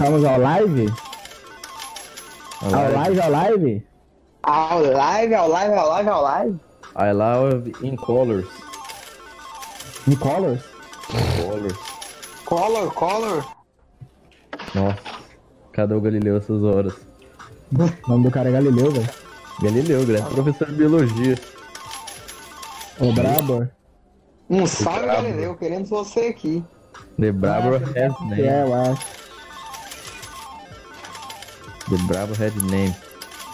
Estamos ao live? Ao live, ao live? Ao live, ao live, ao live, ao live. I love in colors. Em colors? Colors. Color, color. Nossa. Cadê o Galileu essas horas? O nome do cara é Galileu, velho. Galileu, grande professor de biologia. O Brabor. Um salve, brabo. Galileu, querendo você aqui. The Bravo Head É, Name. eu acho. The Bravo Head Name.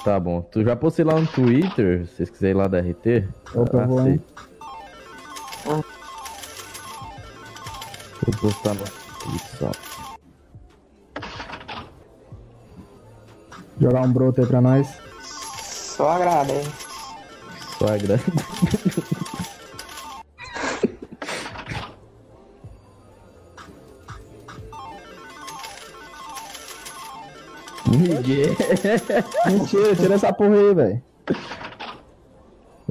Tá bom. Tu já postei lá no Twitter, se vocês quiserem ir lá da RT? Opa, eu vou, hein? Vou postar só. Jogar um broto aí pra nós. Só agradece. Só agra... Mentira, tira essa porra aí, velho.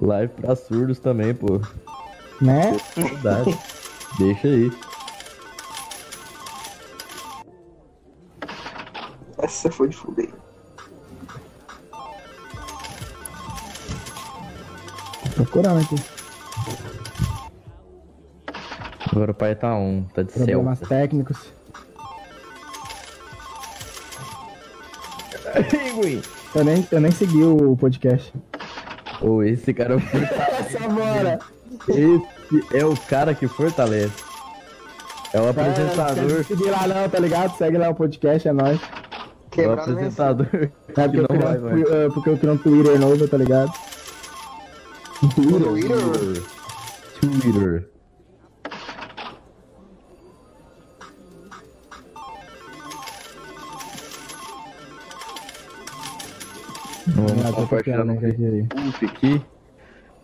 Live pra surdos também, pô. Né? Verdade. Deixa aí. Essa foi de fuder. Tô procurando aqui. Agora o pai tá um, tá de céu. Problemas técnicos. Pinguim. Eu nem, eu nem segui o podcast. Ô, esse cara fortalece. Essa bora! Esse é o cara que fortalece. É o apresentador. Não segue lá não, tá ligado? Segue lá o podcast, é nóis. É o Quebrado apresentador. É que porque, eu vai, um, vai. é, porque eu criei um Twitter novo, tá ligado? Twitter? Twitter. Twitter. Vamos compartilhar no aqui. Facebook aqui.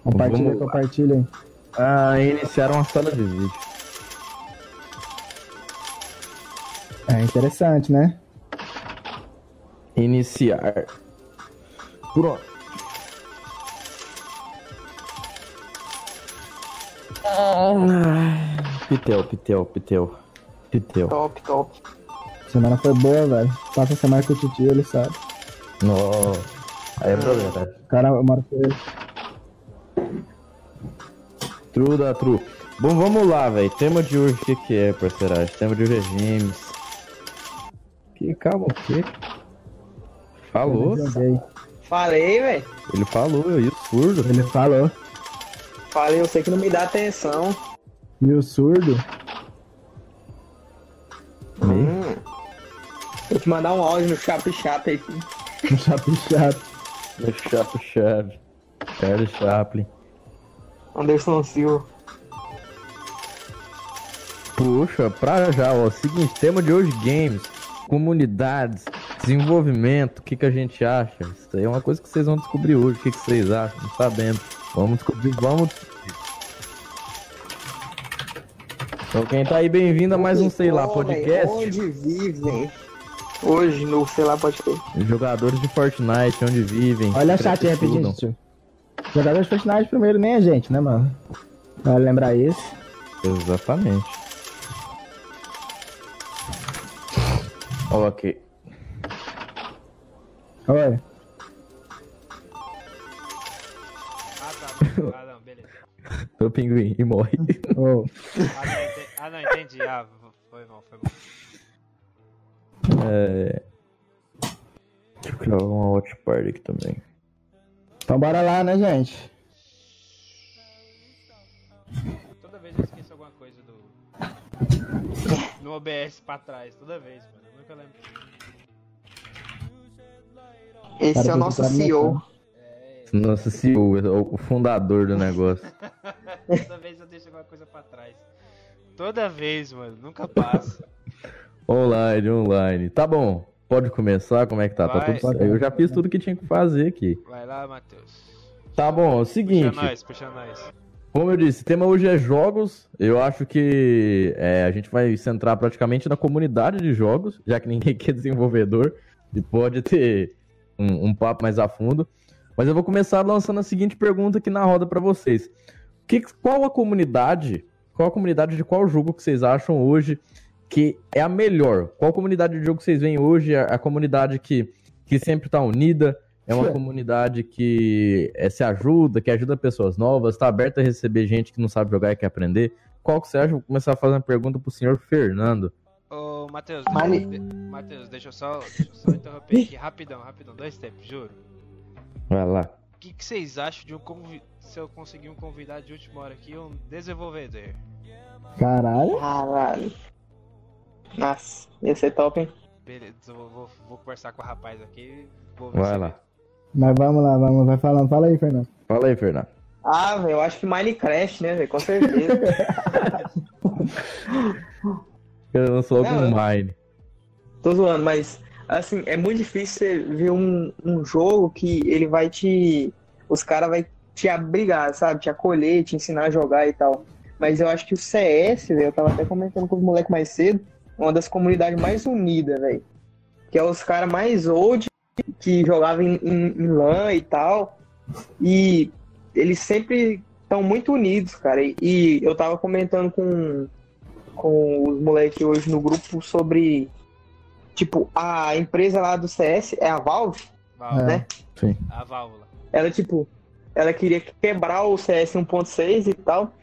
Compartilha, Vamos compartilha aí. Ah, iniciaram uma sala de vídeo. É interessante, né? Iniciar. Pronto. Pitel, pitel, pitel. Pitel. Top, top. Semana foi boa, velho. Passa a semana com o Titi, ele sabe. Nossa. Aí é problema, tá? O cara, eu moro com ele. True da true. Bom, vamos lá, velho. Tema de hoje, o que que é, parceiragem? Tema de hoje é games. Que, calma, o quê? Falou? Eu. Falei, velho. Ele falou, e o surdo? Ele falou. Falei, eu sei que não me dá atenção. E o surdo? Hum. Vou te mandar um áudio no chap chap aí. Um chapichado. O Chapo Chave. Charlie Chaplin. Anderson Silva. Puxa, pra já, ó. Seguinte, tema de hoje, games, comunidades, desenvolvimento, o que, que a gente acha? Isso aí é uma coisa que vocês vão descobrir hoje. O que, que vocês acham? Não sabemos. Vamos descobrir, vamos. Então quem tá aí, bem-vindo a mais um, sei lá, podcast. Onde vivem? Hoje, no sei lá, podcast. Jogadores de Fortnite, onde vivem. Olha a chat rapidinho, tio. Jogador de Fortnite primeiro nem a gente, né, mano? Vale lembrar isso. Exatamente. Ok. Oi. Ah, tá. Ah, não, beleza. O pinguim e morre. Ô, Ah, não, entendi. Ah, não, entendi. Ah, foi mal, foi mal. É... Deixa eu criar uma watch party aqui também. Então bora lá, né, gente? Toda vez eu esqueço alguma coisa do. No OBS pra trás, toda vez, mano. Eu nunca lembro. Esse Cara, é o nosso CEO. Nossa CEO, é o fundador do negócio. Toda vez eu deixo alguma coisa pra trás. Toda vez, mano. Nunca passa. Online, online. Tá bom, pode começar? Como é que tá? Tá Vai. tudo certo. Eu já fiz tudo que tinha que fazer aqui. Vai lá, Matheus. Tá bom, é o Puxa seguinte. nós, puxa nós. Como eu disse, o tema hoje é jogos. Eu acho que é, a gente vai centrar praticamente na comunidade de jogos, já que ninguém aqui é desenvolvedor e pode ter um, um papo mais a fundo. Mas eu vou começar lançando a seguinte pergunta aqui na roda pra vocês. Que, qual a comunidade, qual a comunidade de qual jogo que vocês acham hoje que é a melhor? Qual comunidade de jogo vocês veem hoje? A, a comunidade que, que sempre tá unida, é uma comunidade que é, se ajuda, que ajuda pessoas novas, tá aberta a receber gente que não sabe jogar e quer aprender. Qual que você acha? Vou começar a fazer uma pergunta pro senhor Fernando. Ô, Matheus, Mani- de- Matheus, deixa eu só, deixa eu só interromper aqui rapidão, rapidão, dois tempos, juro. Vai lá. O que, que vocês acham de um convi... se eu conseguir um convidado de última hora aqui, um desenvolvedor? Caralho. Caralho. Nossa, ia ser top, hein? Beleza, eu vou, vou, vou conversar com o rapaz aqui e vou ver Vai se lá. Mas vamos lá, vamos, vai falando. Fala aí, Fernando. Fala aí, Fernando. Ah, velho, eu acho que Minecraft, né, velho? Com certeza. Eu Não, um eu- Mine. Tô zoando, mas assim, é muito difícil você ver um, um jogo que ele vai te. Os caras vai te abrigar, sabe? Te acolher, te ensinar a jogar e tal. Mas eu acho que o CS, velho, eu tava até comentando com os moleques mais cedo, uma das comunidades mais unidas, velho. Que é os caras mais old que jogavam em, em, em LAN e tal. E eles sempre estão muito unidos, cara. E, e eu tava comentando com, com os moleques hoje no grupo sobre Tipo, a empresa lá do CS é a Valve, Válvula, É. né? Sim. a válvula. Ela, tipo, ela queria quebrar o CS 1.6 e tal.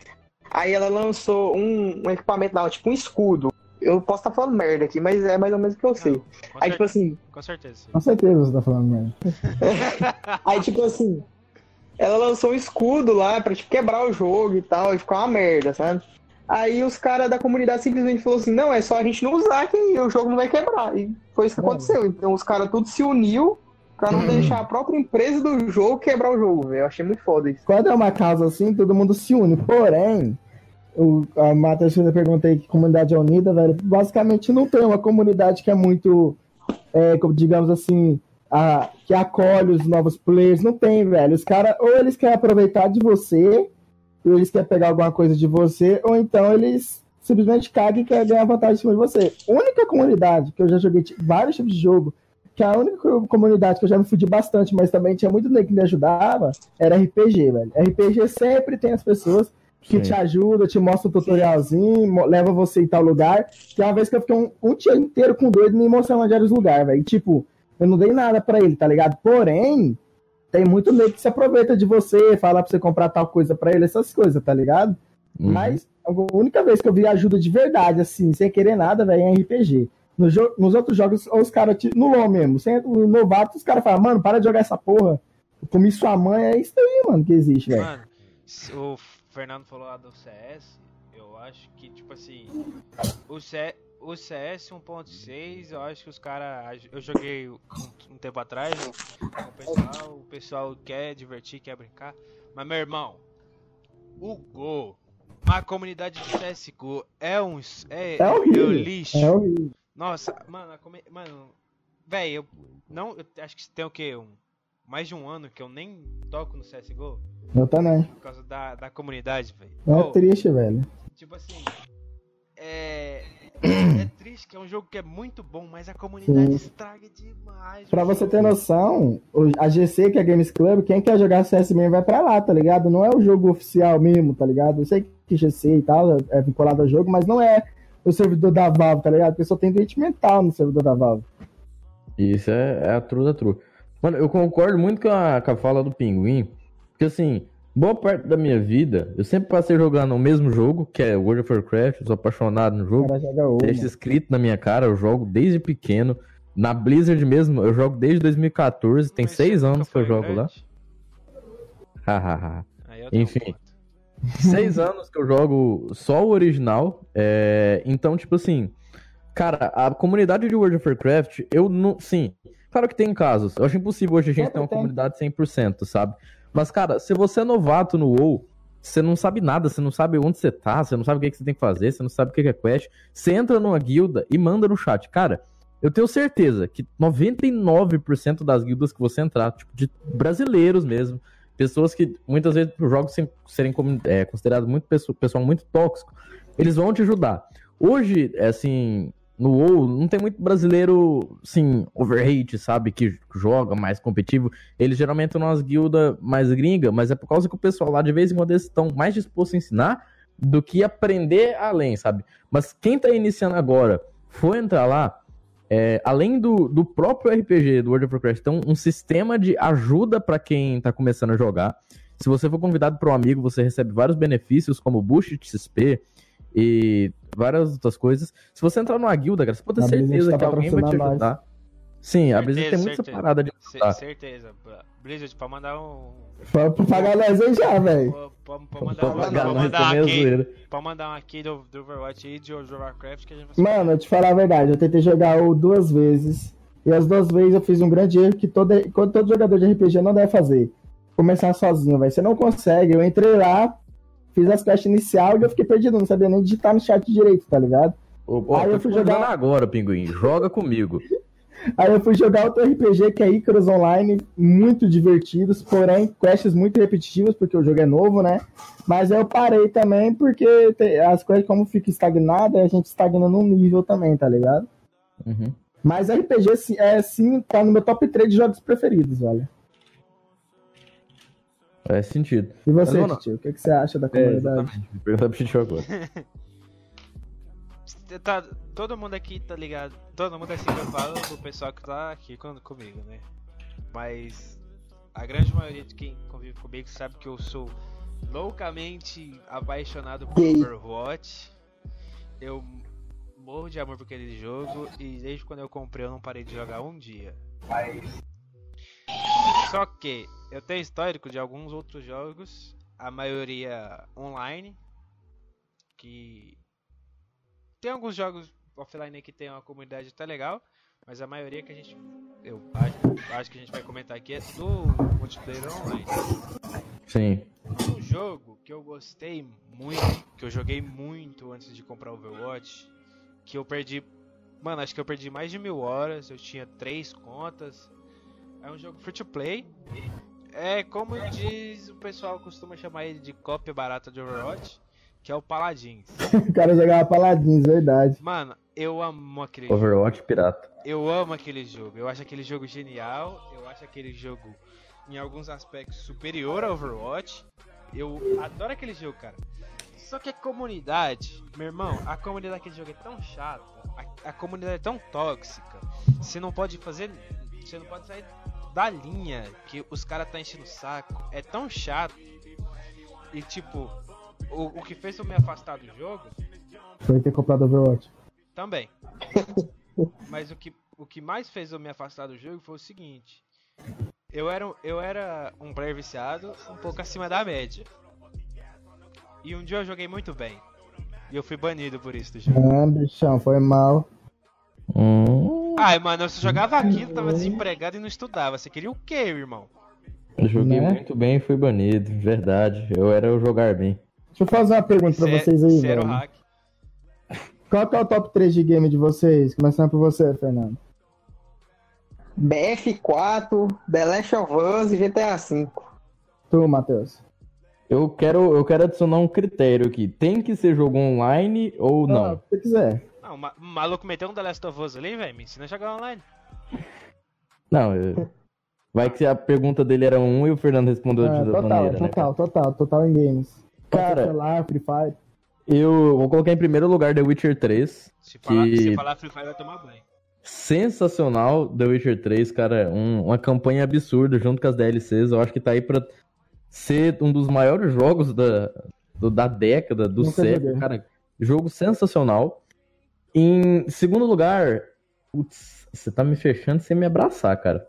Aí ela lançou um, um equipamento lá, tipo um escudo. Eu posso estar falando merda aqui, mas é mais ou menos o que eu sei. Não, Aí, cer- tipo assim, com certeza. Com certeza você tá falando mesmo. aí, tipo assim, ela lançou um escudo lá pra tipo, quebrar o jogo e tal, e ficou uma merda, sabe? Aí os caras da comunidade simplesmente falaram assim, não, é só a gente não usar que o jogo não vai quebrar. E foi isso que Mano. aconteceu. Então os caras tudo se uniu pra não deixar a própria empresa do jogo quebrar o jogo, velho. Eu achei muito foda isso. Quando é uma causa assim, todo mundo se une. Porém, o, a Matheus fez a pergunta aí que comunidade é unida, velho. Basicamente não tem uma comunidade que é muito, é, digamos assim, a, que acolhe os novos players. Não tem, velho. Os caras, ou eles querem aproveitar de você, ou eles querem pegar alguma coisa de você, ou então eles simplesmente cagam e querem ganhar vantagem em cima de você. Única comunidade que eu já joguei tipo, vários tipos de jogo, que a única co- comunidade que eu já me fudi bastante, mas também tinha muito nego que me ajudava, era RPG, velho. RPG sempre tem as pessoas que Sim. te ajudam, te mostram um tutorialzinho, leva você em tal lugar. Tem uma vez que eu fiquei um, um dia inteiro com doido me mostrando onde era os lugares, velho. E, Tipo, eu não dei nada pra ele, tá ligado? Porém, tem muito nego que se aproveita de você, fala pra você comprar tal coisa pra ele, essas coisas, tá ligado? Uhum. Mas a única vez que eu vi ajuda de verdade, assim, sem querer nada, velho, é em RPG. No jo- nos outros jogos, os caras, te- no LoL mesmo, sem o novato, os caras falam, mano, para de jogar essa porra. Eu comi sua mãe, é isso aí, mano, que existe, velho. Mano, o Fernando falou lá do CS, eu acho que, tipo assim, o, C, o CS 1.6, eu acho que os caras. Eu joguei um, um tempo atrás com o pessoal, o pessoal quer divertir, quer brincar. Mas, meu irmão, o Go, a comunidade de CSGO é um. É, É horrível. lixo. É. Nossa, mano, a mano, velho, eu não, eu acho que tem o quê? Um, mais de um ano que eu nem toco no CS:GO Eu também. por causa da, da comunidade, velho. É Ô, triste, velho. tipo assim, é é triste que é um jogo que é muito bom, mas a comunidade Sim. estraga demais. Pra você jogo. ter noção, o- a GC, que é Games Club, quem quer jogar CS mesmo vai pra lá, tá ligado? Não é o jogo oficial mesmo, tá ligado? Eu sei que GC e tal é vinculado ao jogo, mas não é o servidor da Valve, tá ligado? Porque só tem doente mental no servidor da Valve. Isso é, é a true da true. Mano, eu concordo muito com a, com a fala do Pinguim, porque assim, boa parte da minha vida, eu sempre passei jogando o mesmo jogo, que é World of Warcraft, eu sou apaixonado no jogo, deixa escrito na minha cara, eu jogo desde pequeno. Na Blizzard mesmo, eu jogo desde 2014, tem Mas seis anos que eu jogo lá. grande? Tenho Enfim. Seis anos que eu jogo só o original. é, Então, tipo assim, cara, a comunidade de World of Warcraft, eu não. Sim, claro que tem casos. Eu acho impossível hoje a gente ter uma tem. comunidade 100%, sabe? Mas, cara, se você é novato no WoW, você não sabe nada, você não sabe onde você tá, você não sabe o que, que você tem que fazer, você não sabe o que que é quest. Você entra numa guilda e manda no chat. Cara, eu tenho certeza que 99% das guildas que você entrar, tipo, de brasileiros mesmo, pessoas que muitas vezes por jogos serem é, considerados muito pessoal, pessoal muito tóxico, eles vão te ajudar. Hoje, é, assim, no WoW, não tem muito brasileiro, assim, overhate, sabe, que joga mais competitivo. Eles geralmente estão nas guildas mais gringas, mas é por causa que o pessoal lá de vez em quando eles estão mais dispostos a ensinar do que aprender além, sabe? Mas quem tá iniciando agora for entrar lá, é, além do, do próprio RPG do World of Warcraft, então um sistema de ajuda para quem tá começando a jogar. Se você for convidado para um amigo, você recebe vários benefícios, como boost de XP e várias outras coisas. Se você entrar numa guilda, cara, você pode ter A certeza tá que alguém vai te ajudar. Sim, a Blizzard Certeza, tem muita certeza. parada de ajudar. certeza. Blizzard, pra mandar um. Foi pra pagar nós aí já, velho. Pra, pra, pra mandar, Pra um- pagar pra nós mandar também é uma key, zoeira. pra mandar uma key do, do Overwatch e de World of Warcraft que a gente vai Mano, eu te falar a verdade, eu tentei jogar o duas vezes. E as duas vezes eu fiz um grande erro que todo, que todo jogador de RPG não deve fazer. Começar sozinho, velho. Você não consegue. Eu entrei lá, fiz as quests inicial e eu fiquei perdido, não sabia nem digitar no chat direito, tá ligado? Ó, Aí eu fui jogar- agora, Pinguim. Joga comigo. Aí eu fui jogar outro RPG que é Icarus Online, muito divertidos, porém quests muito repetitivas, porque o jogo é novo, né? Mas eu parei também porque as coisas, como fica estagnada, a gente estagna num nível também, tá ligado? Uhum. Mas RPG é sim, tá no meu top 3 de jogos preferidos, olha. Faz sentido. E você, Mas, mano, tio, o que, que você acha da É, comunidade? Vou perguntar pro Titio agora. Tá, todo mundo aqui tá ligado. Todo mundo assim que eu falo do pessoal que tá aqui com- comigo, né? Mas a grande maioria de quem convive comigo sabe que eu sou loucamente apaixonado por. Overwatch. Eu morro de amor por aquele jogo e desde quando eu comprei eu não parei de jogar um dia. Só que eu tenho histórico de alguns outros jogos, a maioria online, que tem alguns jogos offline que tem uma comunidade até legal, mas a maioria que a gente eu acho, acho que a gente vai comentar aqui é do multiplayer online. Sim. Um jogo que eu gostei muito, que eu joguei muito antes de comprar o Overwatch, que eu perdi, mano, acho que eu perdi mais de mil horas, eu tinha três contas. É um jogo free to play. É como diz o pessoal costuma chamar ele de cópia barata de Overwatch, que é o Paladins. O cara jogava Paladins, verdade. Mano, eu amo aquele jogo. Overwatch pirata. Eu amo aquele jogo. Eu acho aquele jogo genial. Eu acho aquele jogo, em alguns aspectos, superior ao Overwatch. Eu adoro aquele jogo, cara. Só que a comunidade, meu irmão, a comunidade daquele jogo é tão chata. A, a comunidade é tão tóxica. Você não pode fazer. Você não pode sair da linha que os caras tá enchendo o saco. É tão chato. E tipo, o, o que fez eu me afastar do jogo Foi ter comprado Overwatch. também. Mas o que, o que mais fez eu me afastar do jogo foi o seguinte. Eu era, um- eu era um player viciado um pouco acima da média. E um dia eu joguei muito bem. E eu fui banido por isso do jogo. Ah, bichão, foi mal. Hum, Ai, mano, eu só jogava aquilo, tava desempregado e não estudava. Você queria o quê, irmão? eu joguei Né? muito bem e fui banido. Verdade. Eu era o jogar bem. Deixa eu fazer uma pergunta pra Cê- vocês aí, cê era o velho. hack. Qual que é o top 3 de game de vocês? Começando por você, Fernando. BF4, The Last of Us e GTA V. Tu, Matheus. Eu quero, eu quero adicionar um critério aqui. Tem que ser jogo online ou Ah, não? o que você quiser. Não, o ma- o maluco meteu um The Last of Us ali, velho. Me ensina a jogar online. Não, eu- vai que a pergunta dele era um e o Fernando respondeu Ah, de outra total, maneira, né? total, total, total em games. Cara- Celular, Free Fire. Eu vou colocar em primeiro lugar The Witcher 3. Se falar, Que- se falar Free Fire, vai tomar banho. Sensacional The Witcher 3, cara. Um- uma campanha absurda junto com as DLCs. Eu acho que tá aí pra ser um dos maiores jogos da, do- da década, do Nunca século. joguei. Cara, jogo sensacional. Em segundo lugar, putz, você tá me fechando sem me abraçar, cara.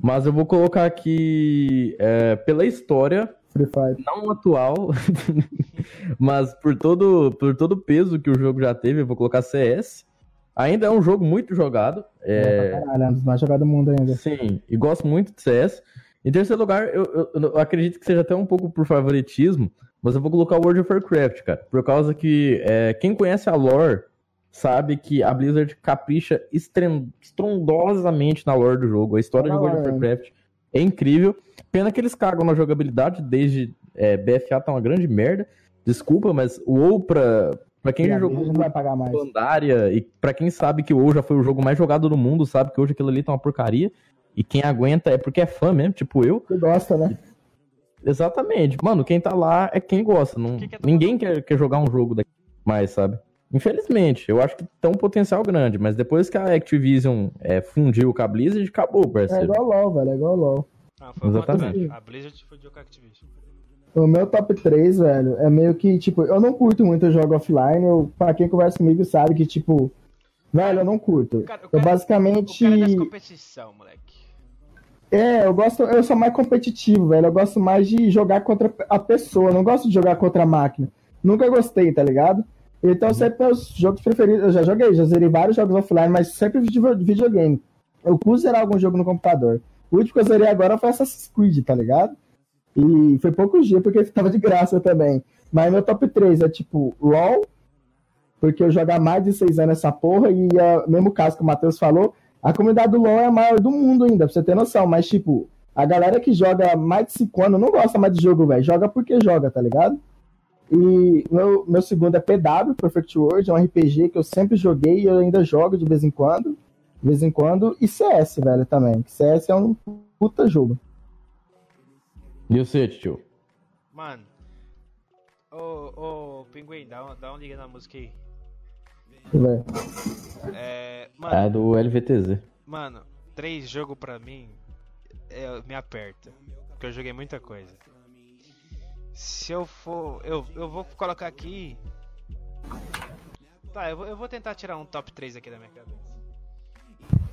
Mas eu vou colocar aqui, é, pela história, não atual, mas por todo, por todo o peso que o jogo já teve, eu vou colocar CS. Ainda é um jogo muito jogado. É... É, caralho, é um dos mais jogados do mundo ainda. sim, e gosto muito de CS. Em terceiro lugar, eu, eu- eu acredito que seja até um pouco por favoritismo, mas eu vou colocar World of Warcraft, cara. Por causa que é, quem conhece a lore sabe que a Blizzard capricha estrondosamente na lore do jogo. A história Na de World of lore, Warcraft é incrível. Pena que eles cagam na jogabilidade, desde é, BFA tá uma grande merda. Desculpa, mas o WoW pra, pra quem E já a jogou não vai pagar mais. Pandaria, e pra quem sabe que o WoW já foi o jogo mais jogado do mundo, sabe que hoje aquilo ali tá uma porcaria. E quem aguenta é porque é fã mesmo, tipo eu. Você gosta, né? Exatamente. Mano, quem tá lá é quem gosta. Não... Que que é Ninguém quer, quer jogar um jogo daqui mais, sabe? Infelizmente, eu acho que tem um potencial grande, mas depois que a Activision é, fundiu com a Blizzard, acabou, É parceiro. igual LOL, velho, é igual LOL. Ah, foi o Exatamente. contrário. A Blizzard fudiu com a Activision. O meu top 3, velho, é meio que, tipo, eu não curto muito jogo offline. Eu, pra quem conversa comigo sabe que, tipo, velho, eu não curto. O cara, o Eu cara- basicamente. o cara é das competição, moleque. É, eu gosto, eu sou mais competitivo, velho. Eu gosto mais de jogar contra a pessoa, não gosto de jogar contra a máquina. Nunca gostei, tá ligado? Então sempre meus jogos preferidos, eu já joguei, já zerei vários jogos offline, mas sempre de videogame. Eu curto zerar algum jogo no computador. O último que eu zerei agora foi Assassin's Creed, tá ligado? E foi poucos dias, porque tava de graça também. Mas meu top 3 é tipo LOL, porque eu jogo há mais de 6 anos essa porra, e é o mesmo caso que o Matheus falou, a comunidade do LoL é a maior do mundo ainda, pra você ter noção. Mas, tipo, a galera que joga mais de 5 anos não gosta mais de jogo, velho. Joga porque joga, tá ligado? E meu, meu segundo é PW, Perfect World, é um RPG que eu sempre joguei e eu ainda jogo de vez em quando. De vez em quando. E CS, velho, também. que CS é um puta jogo. E você, tio? Mano. Ô, ô, Pinguim, dá um, dá um liga na música aí. É. É Mano, do LVTZ. mano, três jogos pra mim é, me aperta. Porque eu joguei muita coisa. Se eu for. Eu, eu vou colocar aqui. Tá, eu vou, eu vou tentar tirar um top 3 aqui da minha cabeça.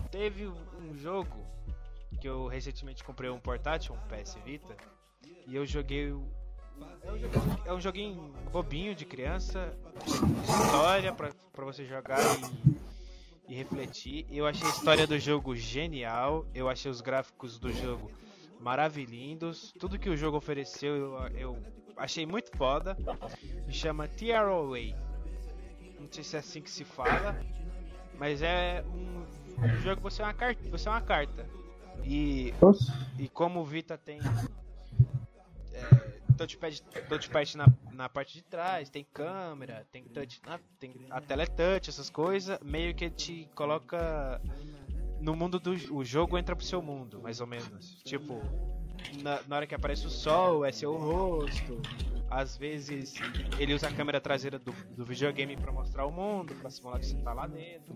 Teve um jogo que eu recentemente comprei um portátil, um PS Vita, e eu joguei. É um é um joguinho bobinho de criança, história pra, pra você jogar e, e refletir. Eu achei a história do jogo genial, eu achei os gráficos do jogo maravilhindos, tudo que o jogo ofereceu eu, eu achei muito foda. Me chama Tearaway. Não sei se é assim que se fala, mas é um, um jogo que você é uma carta, você é uma carta. E e como o Vita tem é, touchpad, touchpad na, na parte de trás, tem câmera, tem touch, na- tem a tela é touch, essas coisas, meio que te coloca no mundo do o jogo entra pro seu mundo, mais ou menos. Tipo, na, na hora que aparece o sol, é seu rosto. Às vezes ele usa a câmera traseira do, do videogame pra mostrar o mundo, pra simular que você tá lá dentro.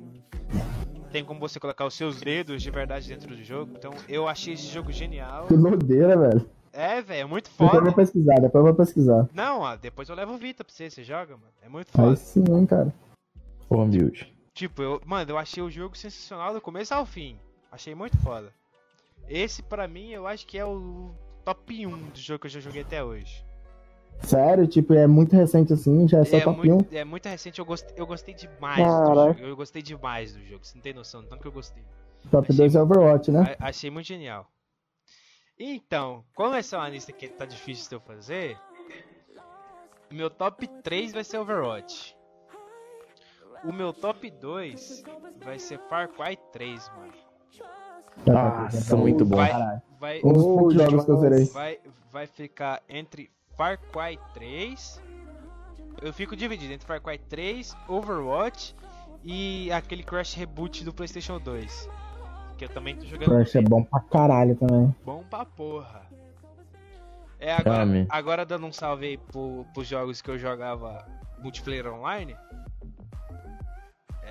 Tem como você colocar os seus dedos de verdade dentro do jogo. Então eu achei esse jogo genial. Que doideira, velho. É, velho, é muito Depois eu vou foda. pesquisar, depois eu vou pesquisar. Não, ó, depois eu levo o Vita pra você, você joga, mano. É muito Aí foda. sim, hein, cara. Home build. Tipo, eu, mano, eu achei o jogo sensacional do começo ao fim. Achei muito foda. Esse, pra mim, eu acho que é o top 1 do jogo que eu já joguei até hoje. Sério, tipo, é muito recente assim, já é só é, top 1. muito, é muito recente, eu gostei, eu gostei demais do Caraca. jogo. Eu gostei demais do jogo, você não tem noção, do tanto que eu gostei. Top achei- 2 é Overwatch, né? Achei muito genial. Então, como essa é uma lista que tá difícil de eu fazer, meu top 3 vai ser Overwatch. O meu top 2 vai ser Far Cry 3, mano. Nossa, muito bom. Vai, vai, Um dos poucos jogos que eu zerei. vai, vai ficar entre Far Cry 3. Eu fico dividido entre Far Cry 3, Overwatch e aquele Crash Reboot do PlayStation 2. Que eu também tô jogando. Crash é bom pra caralho também. Bom pra porra. É, agora, agora dando um salve aí pro, pros jogos que eu jogava multiplayer online.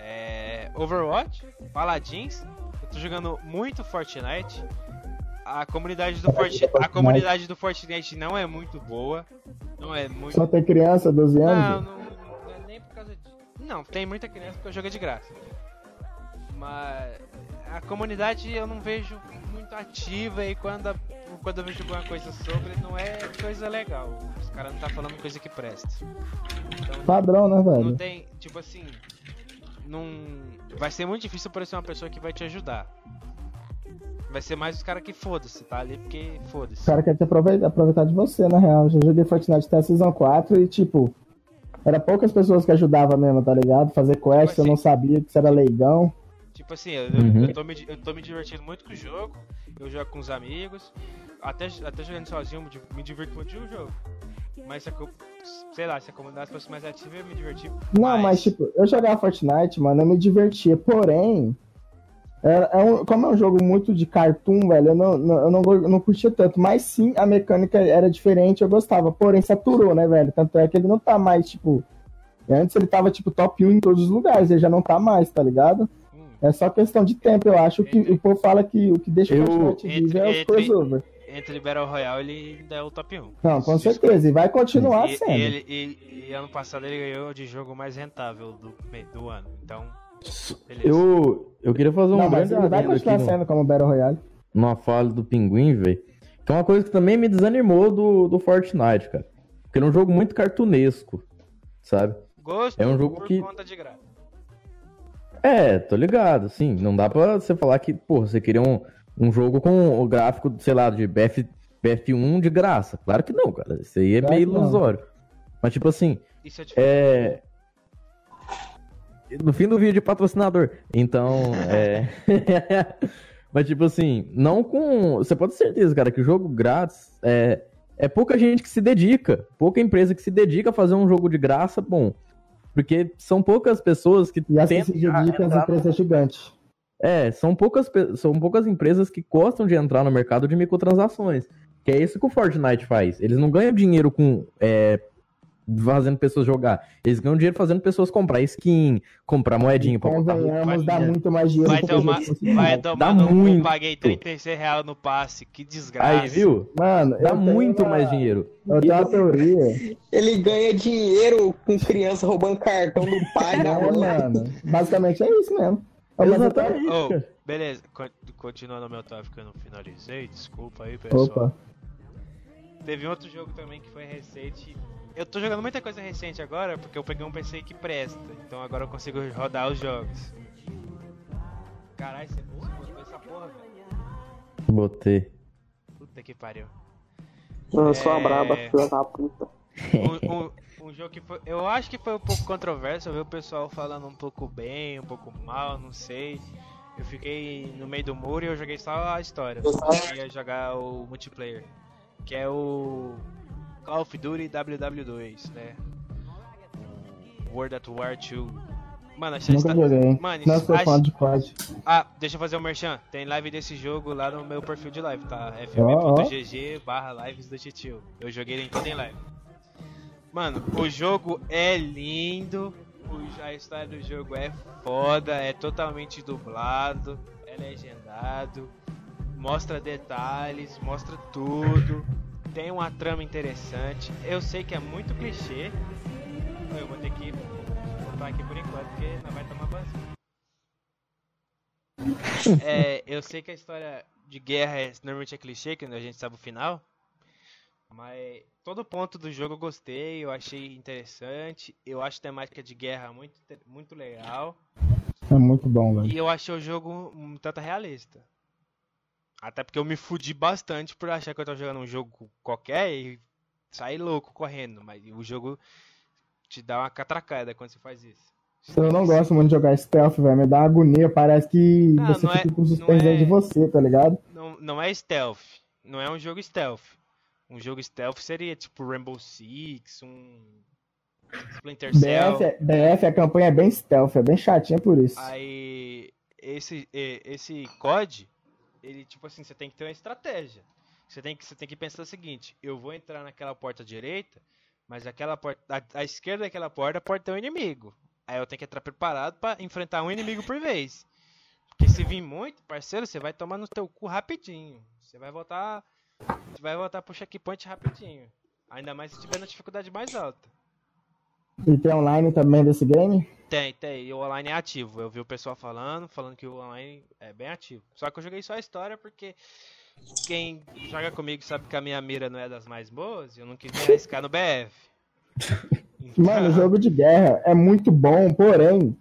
É, Overwatch, Paladins. Eu tô jogando muito Fortnite. A comunidade do Fortnite, a comunidade do Fortnite não é muito boa. Não é muito. Só tem criança, 12 Não, anos? não, não é nem por causa disso. Não, tem muita criança porque eu jogo de graça. Mas a comunidade eu não vejo muito ativa e quando, a- quando eu vejo alguma coisa sobre, não é coisa legal. Os caras não tá falando coisa que presta. Então, Padrão, né, não velho? tem, tipo assim, não vai ser muito difícil aparecer uma pessoa que vai te ajudar. Vai ser mais os caras que foda-se, tá ali porque O foda-se. cara quer te aproveitar, de você, na real. Eu já joguei Fortnite até a Season 4 e, tipo, era poucas pessoas que ajudavam mesmo, tá ligado? Fazer quest, Tipo eu não assim- sabia que você era leigão. Tipo assim, eu, Uhum. eu, tô me, eu tô me divertindo muito com o jogo, eu jogo com os amigos, até, até jogando sozinho me, di- me divirto muito com o jogo. Mas se a, co- sei lá, se a comunidade fosse mais ativa, eu ia me divertir Não, mais. mas, tipo, eu jogava Fortnite, mano, eu me divertia. Porém, É, é um, como é um jogo muito de cartoon, velho, eu não, não, eu não, eu não curtia tanto. Mas sim, a mecânica era diferente, eu gostava. Porém, saturou, né, velho? Tanto é que ele não tá mais, tipo. Antes ele tava, tipo, top 1 em todos os lugares, ele já não tá mais, tá ligado? Hum. É só questão de tempo, eu acho que Entre- o povo fala que o que deixa Eu- o Fortnite vivo é os crossover. Entre Battle Royale ele ainda é o top 1. Não, com certeza, e vai continuar E, sendo. e ele, e, e ano passado ele ganhou de jogo mais rentável do, do ano. Então, beleza. Eu, eu queria fazer um Não, mas grande ele vai continuar no- sendo como Battle Royale. numa fala do Pinguim, velho. Que é uma coisa que também me desanimou do, do Fortnite, cara. Porque ele é um jogo muito cartunesco, sabe? Gosto é um jogo por que- conta de graça. É, tô ligado, sim. Não dá pra você falar que, pô, você queria um, um jogo com o gráfico, sei lá, de BF, BF1 de graça. Claro que não, cara. Isso aí é Claro meio que não. ilusório. Mas, tipo assim, Isso é é. No fim do vídeo, patrocinador. Então, é. Mas, tipo assim, não com. Você pode ter certeza, cara, que o jogo grátis é. É pouca gente que se dedica. Pouca empresa que se dedica a fazer um jogo de graça bom. Porque são poucas pessoas que E assim se dedica às empresas gigantes. É, são poucas, são poucas empresas que gostam de entrar no mercado de microtransações. Que é isso que o Fortnite faz. Eles não ganham dinheiro com é, fazendo pessoas jogar. Eles ganham dinheiro fazendo pessoas comprar skin, comprar moedinha pra botar roupa. Convenhamos, dá muito mais dinheiro Vai do que o tomar, vai tomar Dá no muito. paguei 36 reais no passe, que desgraça. Aí, viu? Mano, Dá muito uma- mais dinheiro. Eu tenho uma teoria. Ele ganha dinheiro com criança roubando cartão do pai É, mãe. mano. Basicamente é isso mesmo. Tenho- Exatamente. Oh, beleza, con- continuando o meu tópico que eu não finalizei, desculpa aí, pessoal. Opa. Teve outro jogo também que foi recente. Eu tô jogando muita coisa recente agora porque eu peguei um PC que presta. Então agora eu consigo rodar os jogos. Caralho, você você botou essa porra, velho. Botei. Puta que pariu. Eu sou a É. braba, filha da puta. Um, um- um jogo que foi. Eu acho que foi um pouco controverso. Eu vi o pessoal falando um pouco bem, um pouco mal, não sei. Eu fiquei no meio do muro e eu joguei só a história. Eu queria jogar o multiplayer. Que é o Call of Duty WW2, né? World at War 2. Mano, essa Nunca está... joguei? Mano, Não isso sou fã de COD. Ah, deixa eu fazer o um merchan. Tem live desse jogo lá no meu perfil de live, tá? Fm.gg barra lives do Titio. Eu joguei ele em todo em live. Mano, o jogo é lindo. A história do jogo é foda. É totalmente dublado. É legendado. Mostra detalhes, mostra tudo. Tem uma trama interessante. Eu sei que é muito clichê. Eu vou ter que botar aqui por enquanto, porque não vai tomar vazio. É, eu sei que a história de guerra é, normalmente é clichê, que a gente sabe o final. Mas todo ponto do jogo eu gostei, eu achei interessante. Eu acho a temática de guerra muito, inte- muito legal. É muito bom, velho. E eu achei o jogo um tanto realista. Até porque eu me fudi bastante por achar que eu tava jogando um jogo qualquer e sair louco correndo. Mas o jogo te dá uma catracada quando você faz isso. Eu não gosto muito de jogar stealth, velho. Me dá uma agonia. Parece que Não, você não é- fica com não suspense é- de você, tá ligado? Não, não é stealth. Não é um jogo stealth. Um jogo stealth seria tipo Rainbow Six, um Splinter Cell. BF, BF, a campanha é bem stealth, é bem chatinha por isso. Aí esse esse COD, ele tipo assim, você tem que ter uma estratégia. Você tem que você tem que pensar o seguinte, eu vou entrar naquela porta direita, mas aquela porta a, a esquerda daquela porta pode ter um inimigo. Aí eu tenho que estar preparado pra enfrentar um inimigo por vez. Porque se vir muito, parceiro, você vai tomar no teu cu rapidinho. Você vai voltar você vai voltar pro checkpoint rapidinho. Ainda mais se tiver na dificuldade mais alta. E tem online também desse game? Tem, tem. E o online é ativo. Eu vi o pessoal falando, falando que o online é bem ativo. Só que eu joguei só a história porque quem joga comigo sabe que a minha mira não é das mais boas e eu não quis me arriscar no BF. Então, Mano, o jogo de guerra é muito bom, porém,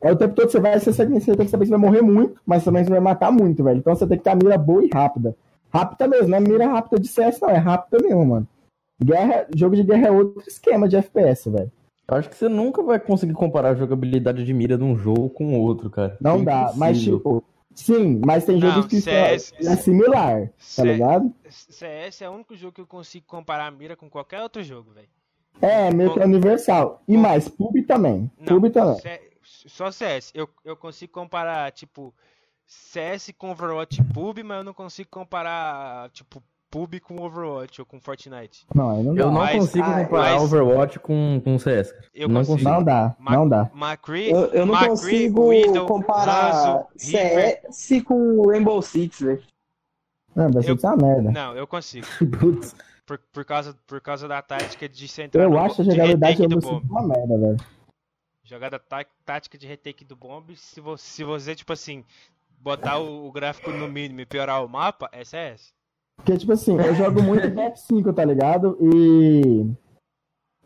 é o tempo todo você vai, você, você tem que saber que você vai morrer muito, mas também você vai matar muito, velho. Então você tem que ter a mira boa e rápida. Rápida mesmo, não é mira rápida de CS, não, é rápida mesmo, mano. Guerra, jogo de guerra é outro esquema de FPS, velho. Eu acho que você nunca vai conseguir comparar a jogabilidade de mira de um jogo com o outro, cara. Não É dá, mas tipo, sim, mas tem Não, jogos que CS são- é similar, tá C- ligado? CS é o único jogo que eu consigo comparar a mira com qualquer outro jogo, velho. É, meio que universal. E mais, PUB também. Não, PUB também. C- só CS. Eu, eu consigo comparar, tipo, CS com Overwatch Pub, mas eu não consigo comparar, tipo, Pub com Overwatch ou com Fortnite. Não, não. Eu não Mas- consigo ah, comparar mas- Overwatch com, com CS. Eu não consigo. consigo. Não dá, Ma- não dá. McCree, Eu, eu não McCree, consigo Widow, comparar Hanzo. CS com Rainbow Six, velho. Não, vai ser uma merda. Não, eu consigo. Putz, Por, por, causa, por causa da tática de centrar eu no, acho a de jogabilidade do bomb. uma merda, velho. Jogada tá- tática de retake do bomb, se você, se você, tipo assim, botar o, o gráfico no mínimo e piorar o mapa, é CS. Porque, tipo assim, eu jogo muito BF5, tá ligado? E.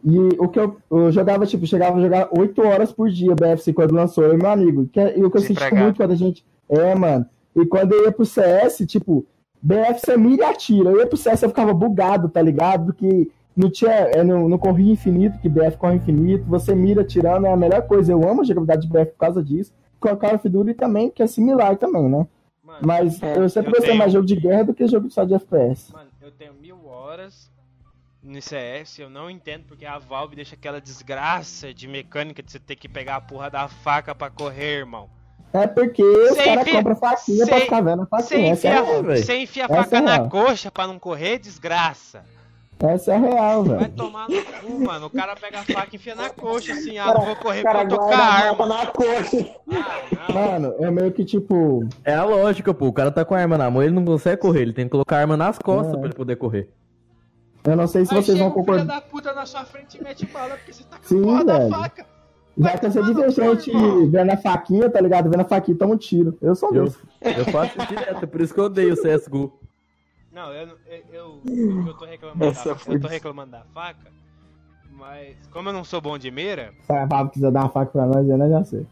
E o que eu, eu jogava, tipo, chegava a jogar 8 horas por dia BF5 quando lançou, eu e meu amigo. Que, é- e o que eu senti muito quando a gente. É, mano. E quando eu ia pro CS, tipo, BF você mira e atira. Eu ia pro CS eu ficava bugado, tá ligado? Porque não tinha. É, não, não corria infinito, que BF corre infinito. Você mira atirando, é a melhor coisa. Eu amo a jogabilidade de BF por causa disso. Com a Call of Duty também, que é similar também, né? Mano, Mas É, eu sempre eu gostei tenho- mais jogo de guerra do que jogo só de FPS. Mano, eu tenho mil horas no CS, eu não entendo porque a Valve deixa aquela desgraça de mecânica de você ter que pegar a porra da faca pra correr, irmão. É porque os Você caras enfia- compram faquinha pra você- ficar vendo a Você faquinha. É, enfia, você enfia a faca é na coxa pra não correr, desgraça. Essa é real, Vai velho. tomar no cu, mano. O cara pega a faca e enfia na coxa, assim, ah, Cara, não vou correr cara tô com a a arma. na coxa. Ah. Mano, é meio que tipo. É a lógica, pô. O cara tá com a arma na mão, ele não consegue correr. Ele tem que colocar a arma nas costas É. pra ele poder correr. Eu não sei se Aí vocês vão um filho concordar. da puta na sua frente e mete bala porque você tá com Sim, a porra da velho. faca. Já Vai no cu, gente irmão. vendo a faquinha, tá ligado? Vendo a faquinha e toma um tiro. Eu sou Eu, desse. eu faço direto, por isso que eu odeio o CSGO. Não, eu, não- eu, eu, eu tô reclamando Essa da, foi eu tô reclamando da faca, mas como eu não sou bom de mira, Se a Pablo quiser dar uma faca pra nós, eu não já sei.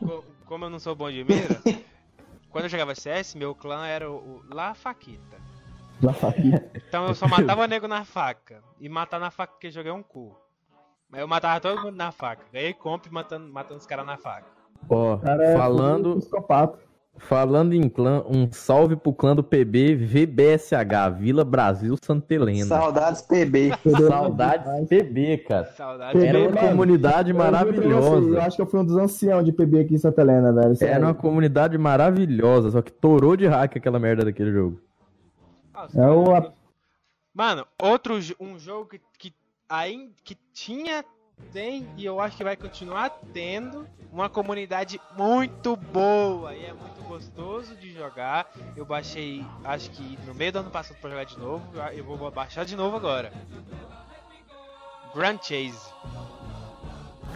co- como eu não sou bom de mira, quando eu jogava CS, meu clã era o, o La Faquita. Da faquinha. Então eu só matava nego na faca. E matar na faca porque eu joguei um cu. Mas eu matava todo mundo na faca. Ganhei comp matando, matando os caras na faca. Ó, O cara é falando, psicopata. Falando em clã, um salve pro clã do PB VBSH, Vila Brasil Santa Helena. Saudades PB. Saudades PB, cara. Saudade. PB, Era uma mano, comunidade Eu você, Eu maravilhosa. acho que eu fui um dos anciãos de PB aqui em Santa Helena, velho. Sério. Era uma comunidade maravilhosa, só que torou de hack aquela merda daquele jogo. É o- Mano, outro um jogo que, que, ainda, que tinha, tem e eu acho que vai continuar tendo uma comunidade muito boa e é muito gostoso de jogar. Eu baixei, acho que no meio do ano passado pra jogar de novo, eu vou baixar de novo agora. Grand Chase.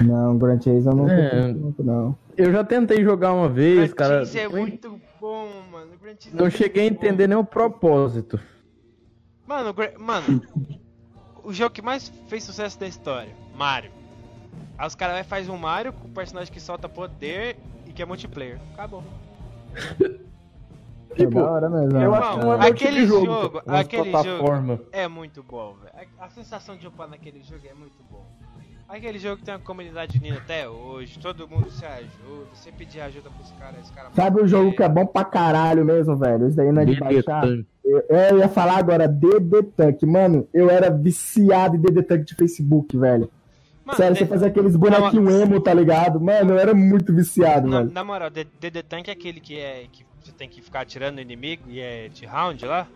Não, Grand Chase eu não É. muito, não. Eu já tentei jogar uma vez, Grand cara. Chase é muito bom, mano. Grand Chase é Não muito cheguei a bom. entender nem o propósito. Mano, mano, o jogo que mais fez sucesso da história, Mario. Aí os caras vai faz um Mario com um personagem que solta poder e que é multiplayer. Acabou. É Tipo, da hora mesmo. Eu né? acho que não é Aquele jogo. jogo- aquele plataforma. É muito bom, velho. A, a sensação de upar naquele jogo é muito bom. Aquele jogo tem uma comunidade unida até hoje, todo mundo se ajuda, você pedir ajuda pros caras, os caras Sabe o jogo que é bom pra caralho mesmo, velho? Isso daí não é de DD baixar. Tank. Eu, eu ia falar agora DD Tank. Mano, eu era viciado em DD Tank de Facebook, velho. Mano, Sério, de- você fazia aqueles bonequinhos emo, tá ligado? Mano, eu era muito viciado, na, velho. na moral, DD Tank é aquele que é que você tem que ficar atirando no inimigo e é de round lá?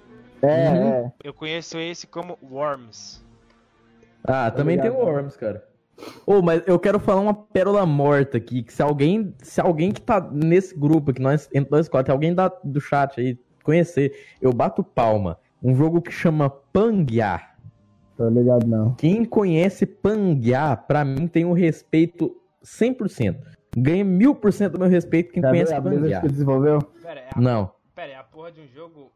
É, Uhum. é. Eu conheço esse como Worms. Ah, também tem o. Worms, cara. Ô, mas eu quero falar uma pérola morta aqui, que se alguém, se alguém que tá nesse grupo, que nós, entre nós quatro, alguém da, do chat aí conhecer, eu bato palma. Um jogo que chama Panguear. Tô ligado, não. Quem conhece Panguear, pra mim tem um respeito 100%. Ganha mil por cento do meu respeito quem ver conhece Panguear. que desenvolveu? Pera, é a, Não, pera, é a porra de um jogo.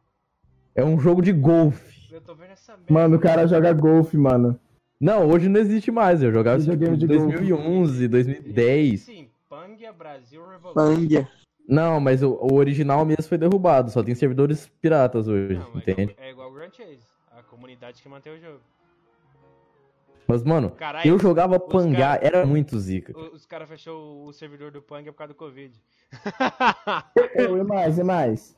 é um jogo de golfe. Eu tô vendo essa merda. Mano, o cara joga golfe, mano. Não, hoje não existe mais. Eu jogava isso em de golfe. 2011, 2010. Sim, Pangia Brasil Revolution. Pangia. Não, mas o, o original mesmo foi derrubado. Só tem servidores piratas hoje, Não, mas entende? É igual o Grand Chase, a comunidade que mantém o jogo. Mas, mano, Caralho, eu jogava Pangar, cara- era muito zica. os caras fechou o servidor do Pangia por causa do Covid. E mais, e mais?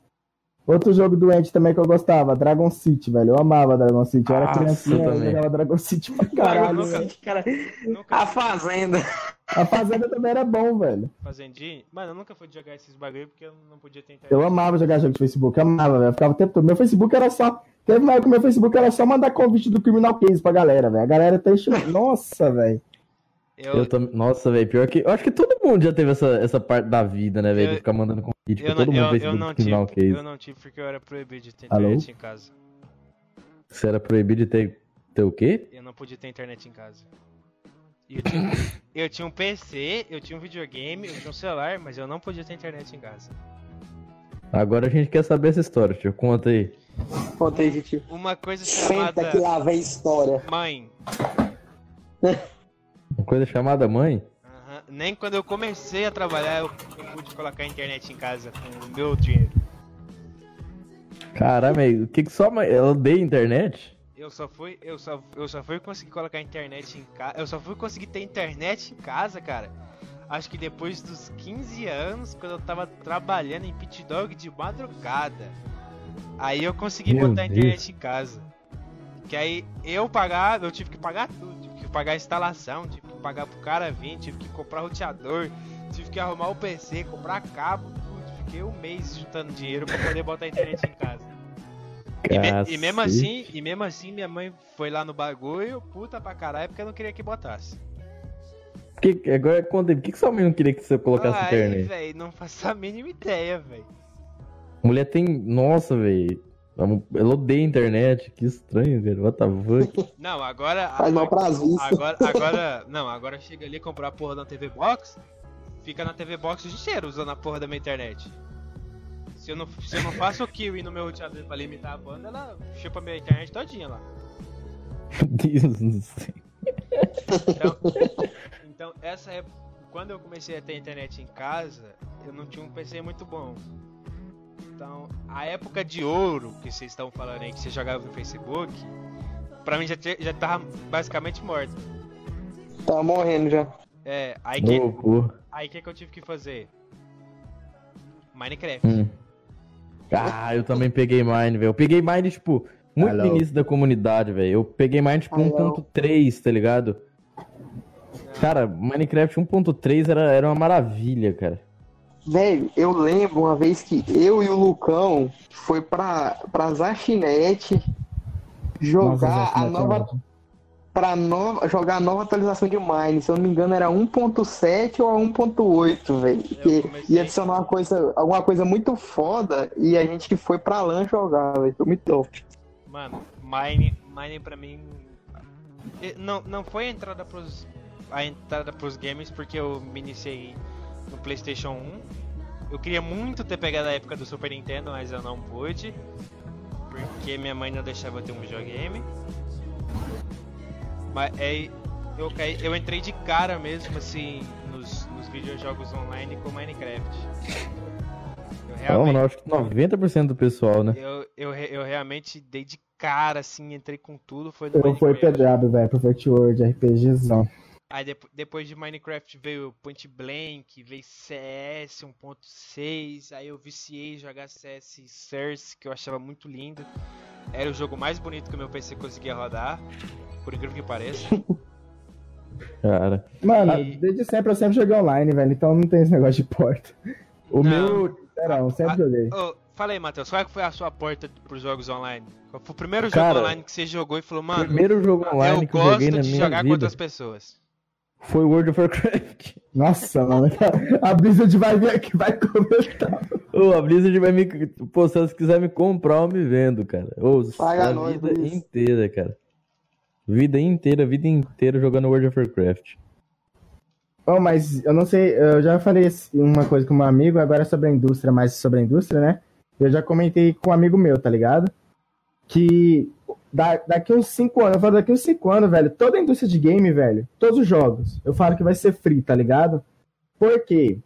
Outro jogo doente também que eu gostava, Dragon City, velho. Eu amava Dragon City. Eu era Nossa, criancinha, eu jogava Dragon City pra caralho. nunca- velho. Cara, Nunca, a Fazenda. A Fazenda também era bom, velho. Fazendinha? Mano, eu nunca fui jogar esses bagulho porque eu não podia ter internet. Eu amava jogar jogo de Facebook, eu amava, velho. Eu ficava o tempo todo. Meu Facebook era só. Teve uma época que meu Facebook era só mandar convite do Criminal Case pra galera, velho. A galera tá enchendo. Nossa, velho. Eu, Eu tam... Nossa, velho, pior que. Eu acho que todo mundo já teve essa, essa parte da vida, né, velho? Eu- De ficar mandando convite pra não, todo mundo eu, no eu Facebook não criminal tive, case. eu não tive porque eu era proibido de ter Alô? internet em casa. Você era proibido de ter, ter o quê? Eu não podia ter internet em casa. Eu tinha, eu tinha um PC, eu tinha um videogame, eu tinha um celular, mas eu não podia ter internet em casa. Agora a gente quer saber essa história, tio. Conta aí. Conta aí, gente. Uma coisa Senta chamada que lá vem história. mãe. Uma coisa chamada mãe? Aham. Nem quando eu comecei a trabalhar eu, eu pude colocar a internet em casa com o meu dinheiro. Caralho, velho, o que que só mãe. Ela odeia internet? Eu só fui, eu só, eu só fui conseguir colocar a internet em casa. Eu só fui conseguir ter internet em casa, cara. Acho que depois dos 15 anos, quando eu tava trabalhando em pit dog de madrugada. Aí eu consegui Meu botar a Deus. internet em casa. Que aí eu pagava, eu tive que pagar tudo. Tive que pagar a instalação, tive que pagar pro cara vir, tive que comprar roteador, tive que arrumar o PC, comprar cabo, tudo. Fiquei um mês juntando dinheiro pra poder botar a internet em casa. E, me- e mesmo assim, e mesmo assim, minha mãe foi lá no bagulho, puta pra caralho, porque eu não queria que botasse. Que, agora conta por que, que sua mãe não queria que você colocasse Ai, internet? velho, não faço a mínima ideia, velho. Mulher tem. Nossa, velho. Ela odeia internet. Que estranho, velho. What the fuck? Não, agora. Faz mal vistas. Agora, agora. Não, agora chega ali comprar a porra da TV Box, fica na TV Box o dia inteiro usando a porra da minha internet. Se eu não, se eu não faço o kiwi no meu roteador pra limitar a banda, ela chupa minha internet todinha lá. Meu Deus do céu. Então, então, essa época, quando eu comecei a ter internet em casa, eu não tinha um PC muito bom. Então, a época de ouro que vocês estão falando aí, que você jogava no Facebook, pra mim já, tinha- já tava basicamente morto. Tá morrendo já. É, aí que, porra. aí que, que eu tive que fazer? Minecraft. Hum. Ah, eu também peguei Mine, velho. Eu peguei Mine, tipo, muito no Hello. início da comunidade, velho. Eu peguei Mine, tipo, Hello. 1.3, tá ligado? Cara, Minecraft 1.3 era, era uma maravilha, cara. Velho, eu lembro uma vez que eu e o Lucão foi pra, pra Zashinet jogar a nova para nova, jogar a nova atualização de Mine. Se eu não me engano, era 1.7 ou a 1.8, velho. Que comecei- ia adicionar uma coisa, alguma coisa muito foda e a gente que foi pra LAN jogar, velho. Foi muito top. Mano, Mine, Mine pra mim. eh, Não, não foi a entrada pros. A entrada pros games porque eu me iniciei no Playstation 1. Eu queria muito ter pegado a época do Super Nintendo, mas eu não pude. Porque minha mãe não deixava eu ter um videogame. Mas é. Eu, caí, eu entrei de cara mesmo assim nos, nos videojogos online com Minecraft. Eu Não, realmente. eu acho que 90% do pessoal, né? Eu, eu, eu realmente dei de cara, assim, entrei com tudo, foi no Eu fui Minecraft. pedrado, velho. Perfect World, RPGzão. Aí depo- depois de Minecraft veio Point Blank, veio CS 1.6, aí eu viciei jogar CS Source, que eu achava muito lindo. Era o jogo mais bonito que o meu PC conseguia rodar, por incrível que pareça. Cara. Mano, E- desde sempre eu sempre joguei online, velho. Então não tem esse negócio de porta. O Não. meu. Serão, sempre Ah, joguei. Ô, fala aí, Matheus, qual é que foi a sua porta pros jogos online? Qual foi o primeiro jogo Cara, online que você jogou e falou, mano, primeiro jogo online eu que eu joguei gosto na de minha jogar com vida outras pessoas? Foi World of Warcraft. Nossa, mano. A Blizzard vai vir aqui, vai comentar. Ô, a Blizzard vai me. Pô, se elas quiserem me comprar, eu me vendo, cara. Ô, Paga a nós, vida Blizzard. inteira, cara. Vida inteira, vida inteira jogando World of Warcraft. Oh, mas eu não sei, eu já falei uma coisa com um amigo, agora é sobre a indústria, mais sobre a indústria, né? Eu já comentei com um amigo meu, tá ligado? Que da, daqui uns 5 anos, eu falo daqui uns 5 anos, velho, toda a indústria de game, velho, todos os jogos, eu falo que vai ser free, tá ligado? Por quê?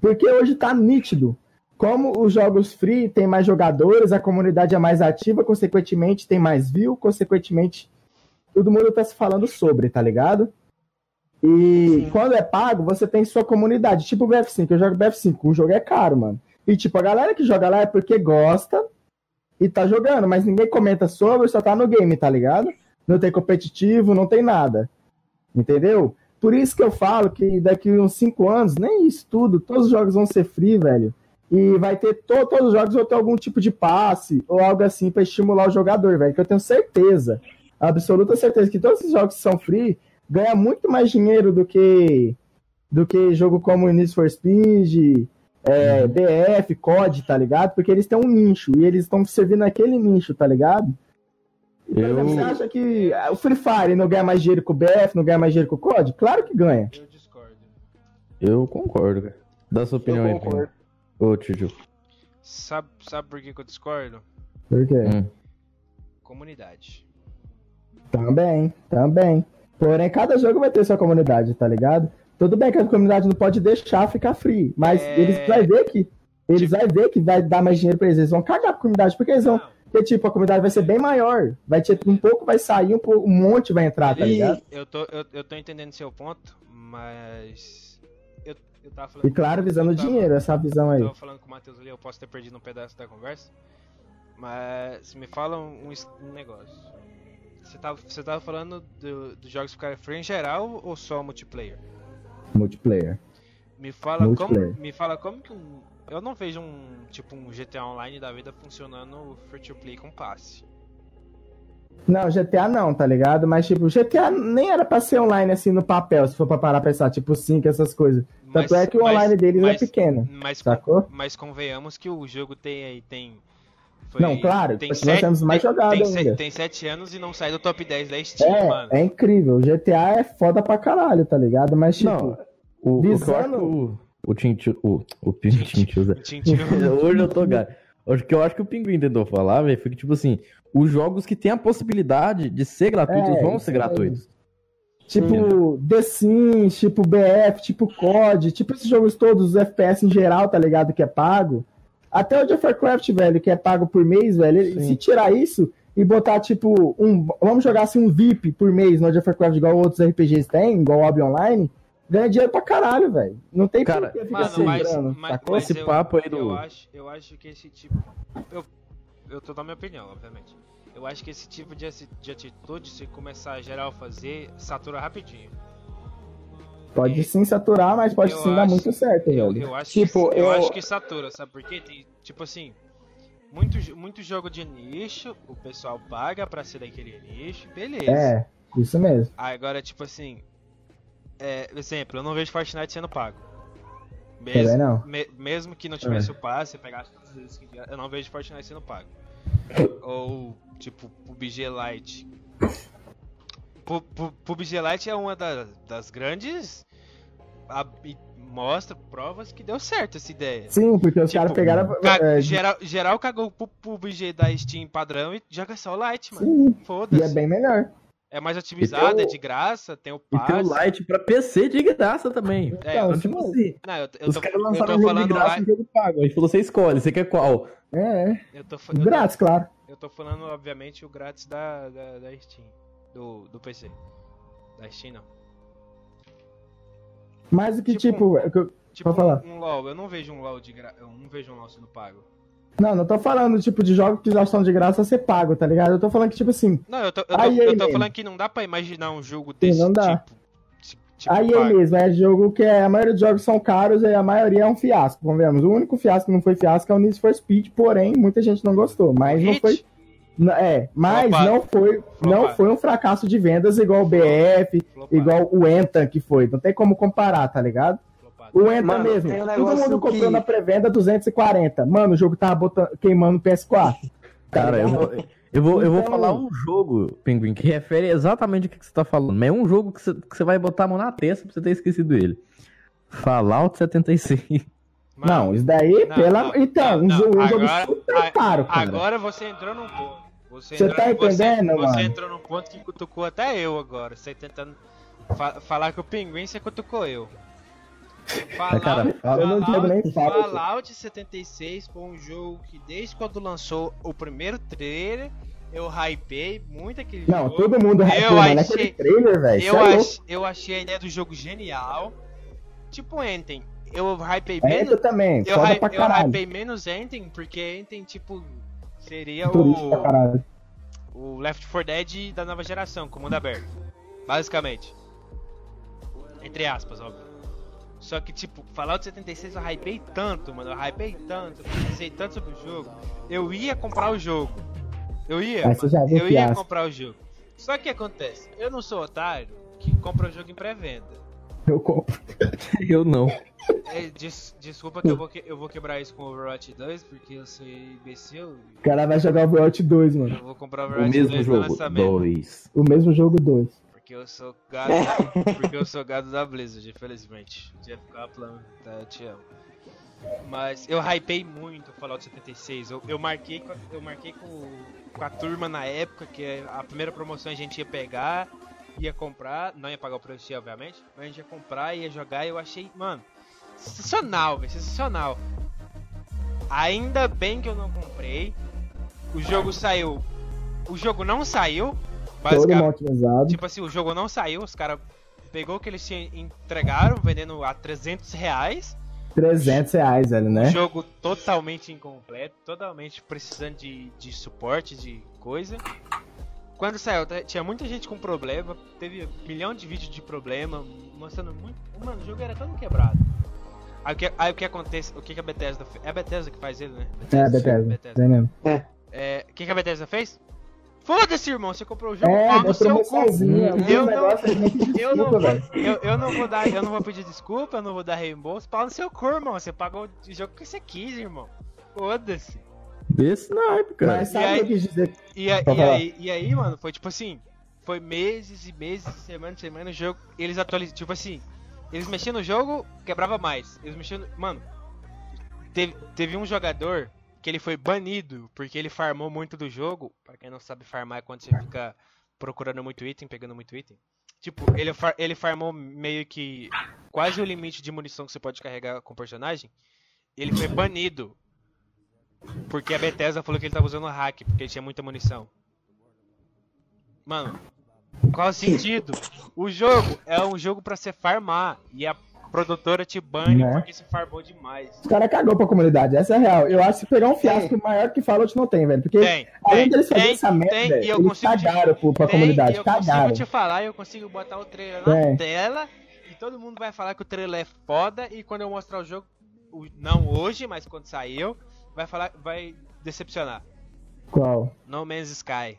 Porque hoje tá nítido. Como os jogos free tem mais jogadores, a comunidade é mais ativa, consequentemente tem mais view, consequentemente todo mundo tá se falando sobre, tá ligado? E quando é pago, você tem sua comunidade. Tipo o BF5, eu jogo BF5, o jogo é caro, mano. E tipo, a galera que joga lá é porque gosta e tá jogando, mas ninguém comenta sobre, só tá no game, tá ligado? Não tem competitivo, não tem nada. Entendeu? Por isso que eu falo que daqui uns 5 anos, nem isso tudo, todos os jogos vão ser free, velho. E vai ter to, todos os jogos vão ter algum tipo de passe ou algo assim para estimular o jogador, velho. Que eu tenho certeza, absoluta certeza que todos os jogos que são free ganham muito mais dinheiro do que do que jogo como Need for Speed, é. BF, COD, tá ligado? Porque eles têm um nicho e eles estão servindo aquele nicho, tá ligado? Por Eu- exemplo, Você acha que ah, o Free Fire não ganha mais dinheiro com o BF, não ganha mais dinheiro com o COD? Claro que ganha. Eu discordo. Eu concordo, cara. Dá sua opinião aí, concordo. Ô, Tio. Sabe, sabe por que, que eu discordo? Por quê? Hum. Comunidade. Também, também. Porém, cada jogo vai ter sua comunidade, tá ligado? Tudo bem que a comunidade não pode deixar ficar free, mas É. eles vai ver que eles vai ver que vai dar mais dinheiro pra eles, eles vão cagar pra comunidade, porque eles vão, porque tipo, a comunidade vai ser bem maior, vai ter um pouco vai sair, um, pouco, um monte vai entrar, tá ligado? eu tô, eu, eu tô entendendo seu ponto, mas. Eu, eu tava falando. E claro, visando o dinheiro, essa visão aí. Eu tava falando com o Matheus ali, eu posso ter perdido um pedaço da conversa. Mas me fala um, um negócio. Você tava, você tava falando do- dos jogos ficarem free em geral ou só multiplayer? Multiplayer. Me fala como, Multiplayer. me fala como que um, eu não vejo um tipo um GTA Online da vida funcionando free to play com passe. Não, GTA não, tá ligado? Mas tipo, GTA nem era pra ser online assim no papel, se for pra parar pra pensar, tipo 5, essas coisas. Tanto é que o online deles mas- é pequeno. Mas, sacou? mas convenhamos que o jogo tem aí tem foi- Não, claro, tem porque nós temos mais tem, jogado tem, ainda. se- tem sete anos e não sai do top 10 da Steam, mano. É, é incrível. O GTA é foda pra caralho, tá ligado? Mas tipo, Não, o, visando- o, o Tintil. O, o Tintil. Hoje eu tô gato. O que eu acho que o Pinguim tentou falar, velho, foi que, tipo assim, os jogos que têm a possibilidade de ser gratuitos É, vão ser gratuitos. tipo The Sims, tipo BF, tipo COD, tipo esses jogos todos, os FPS em geral, tá ligado? Que é pago. Até o Jeff Warcraft, velho, que é pago por mês, velho. ele-. Se tirar isso e botar, tipo, um. Vamos jogar assim um VIP por mês no Jeff Warcraft, igual outros RPGs têm, igual o Hobby Online, ganha dinheiro pra caralho, velho. Não tem Cara, por que ficar Mano, mas, sobrando, mas, mas Esse eu, papo aí do- eu acho, eu acho que esse tipo eu, eu tô dando minha opinião, obviamente. Eu acho que esse tipo de, de atitude, se começar a geral fazer, satura rapidinho. Pode sim saturar, mas pode Eu sim dar acho- muito certo, Eu, velho. eu acho Tipo, que, eu... eu- acho que satura, sabe por quê? Tem, tipo assim, muito, muito jogo de nicho, o pessoal paga pra ser daquele nicho, beleza. É, isso mesmo. Agora, tipo assim, é, exemplo, eu não vejo Fortnite sendo pago. Também Mesmo, não. me- mesmo que não tivesse o passe, você pegasse todas as vezes que eu não vejo Fortnite sendo pago. Ou, tipo, PUBG Lite. Pu- pu- PUBG Lite é uma da- das grandes. A- e mostra provas que deu certo essa ideia. Sim, porque os Tipo, caras pegaram. Ca- é, geral, geral cagou pro PUBG da Steam padrão e joga só o Lite, mano. sim, e Foda-se. é bem melhor. É mais otimizado, tem é o- de graça, tem o E tem o Lite pra PC de graça também. É, Então, eu- Tipo assim, Não, eu, eu os tô, caras eu lançaram tô um jogo de graça e um jogo pago. A gente falou, você escolhe, você quer qual? É, Eu tô, eu tô- grátis, claro. Eu tô falando, obviamente, o grátis da, da, da Steam. Do, do PC. Da Steam, não. Mas o que, Tipo, tipo. é que eu- Tipo, falar. um, um LoL. Eu não vejo um LoL de gra... Eu não vejo um LoL sendo pago. Não, não tô falando, tipo, de jogos que já são de graça ser pago, tá ligado? Eu tô falando que, tipo assim, Não, eu tô, eu tô, eu tô falando que não dá pra imaginar um jogo desse não dá. tipo. ti- tipo aí é mesmo, é jogo que é, a maioria dos jogos são caros e a maioria é um fiasco, convenhamos. O único fiasco que não foi fiasco é o Need for Speed, porém, muita gente não gostou, mas não Hit? foi... É, mas Flopado. não foi, não foi um fracasso de vendas igual o BF, Flopado, igual o Enta que foi. Não tem como comparar, tá ligado? O Enta Mano, mesmo. um Todo mundo comprou que- na pré-venda 240. Mano, o jogo tava botando, queimando o PS4. Tá Cara, eu vou, eu vou, eu vou Então- falar um jogo, Pinguim, que refere exatamente o que que você tá falando. Mas é um jogo que você, que você vai botar a mão na testa pra você ter esquecido ele. Fallout 76. Mano, Não, isso daí, Não, pela... não, então, não, um jogo, um jogo agora- super caro, cara. Agora você entrou num ponto. Você, Você entrou, tá entendendo, você, mano? Você entrou num ponto que cutucou até eu agora. Você tentando fa- falar que o pinguim você cutucou eu. Fallout, cara, eu não entendo nem fala. Fallout 76 foi um jogo que desde quando lançou o primeiro trailer eu hypei muito aquele Não, jogo. todo mundo Eu hypou, mano. achei- Aquele trailer, velho. eu, é ach, eu achei a ideia do jogo genial. Tipo Enten. Eu hypei É, menos. eu também. Eu, eu hypei menos Enten, porque Enten, tipo, seria o, o Left 4 Dead da nova geração, com mundo aberto. Basicamente. Entre aspas, óbvio. Só que, tipo, Fallout 76 eu hypei tanto, mano. Eu hypei tanto, eu pensei tanto sobre o jogo. Eu ia comprar o jogo. Eu ia, viu eu ia comprar o jogo. Só que acontece, eu não sou otário que compra o jogo em pré-venda. Eu compro. Eu não. É, des- desculpa que eu vou, que- eu vou quebrar isso com o Overwatch 2, porque eu sou imbecil. O cara vai jogar o Overwatch 2, mano. Eu vou comprar o O Overwatch mesmo 2 no jogo. lançamento. Dois. O mesmo jogo 2. Porque eu sou gado, porque eu sou gado da Blizzard, infelizmente. Jeff Kaplan, tá, eu te amo. Mas eu hypei muito o Fallout 76. Eu, eu marquei, com a- eu marquei com, com a turma na época que a primeira promoção a gente ia pegar, ia comprar, não ia pagar o preço, obviamente, mas a gente ia comprar, ia jogar e eu achei, mano, sensacional, velho, sensacional. Ainda bem que eu não comprei. O jogo saiu. O jogo não saiu. Basicamente. Tipo assim, o jogo não saiu, os caras pegou o que eles tinham, entregaram, vendendo a 300 reais. 300 reais, velho, né? Jogo totalmente incompleto, totalmente precisando de, de suporte, de coisa. Quando saiu, tinha muita gente com problema, teve um milhão de vídeos de problema, mostrando muito. Mano, o jogo era todo quebrado. Aí o que, aí, o que acontece, o que, que a Bethesda fez? É a Bethesda que faz ele, né? É, Bethesda. É mesmo. É, o que, que a Bethesda fez? Foda-se, irmão, você comprou o jogo, É, pau da no seu cu. promoçãozinha. Eu não- a Eu eu, eu vou dar, eu não vou pedir desculpa, eu não vou dar reembolso. Pau no seu cu, irmão. Você pagou o jogo que você quis, irmão. Foda-se. Desse naipe, cara. Mas sabe E o aí- que eu quis dizer? E, a- e aí, e aí, mano, foi tipo assim. Foi meses e meses, semana e semana, o jogo. Eles atualizam. Tipo assim. Eles mexiam no jogo, quebrava mais. Eles mexiam no. Mano. Teve, teve um jogador que ele foi banido porque ele farmou muito do jogo. Pra quem não sabe, farmar é quando você fica procurando muito item, pegando muito item. Tipo, ele, far- ele farmou meio que quase o limite de munição que você pode carregar com o personagem. Ele foi banido. Porque a Bethesda falou que ele tava usando hack, porque ele tinha muita munição. Mano, qual o sentido? O jogo é um jogo pra você farmar. E a produtora te bane Né? porque você farmou demais. Os caras cagou pra comunidade, essa é a real. Eu acho que pegar um fiasco maior que Fallout não tem, velho. Porque Tem, além tem, deles fazerem tem, essa merda, tem, e eu eles consigo te- cagaram pro, pra Tem, comunidade, eu cagaram. consigo te falar, eu consigo botar o trailer na Tem. tela e todo mundo vai falar que o trailer é foda e quando eu mostrar o jogo, não hoje, mas quando saiu, vai falar, vai decepcionar. Qual? No Man's Sky.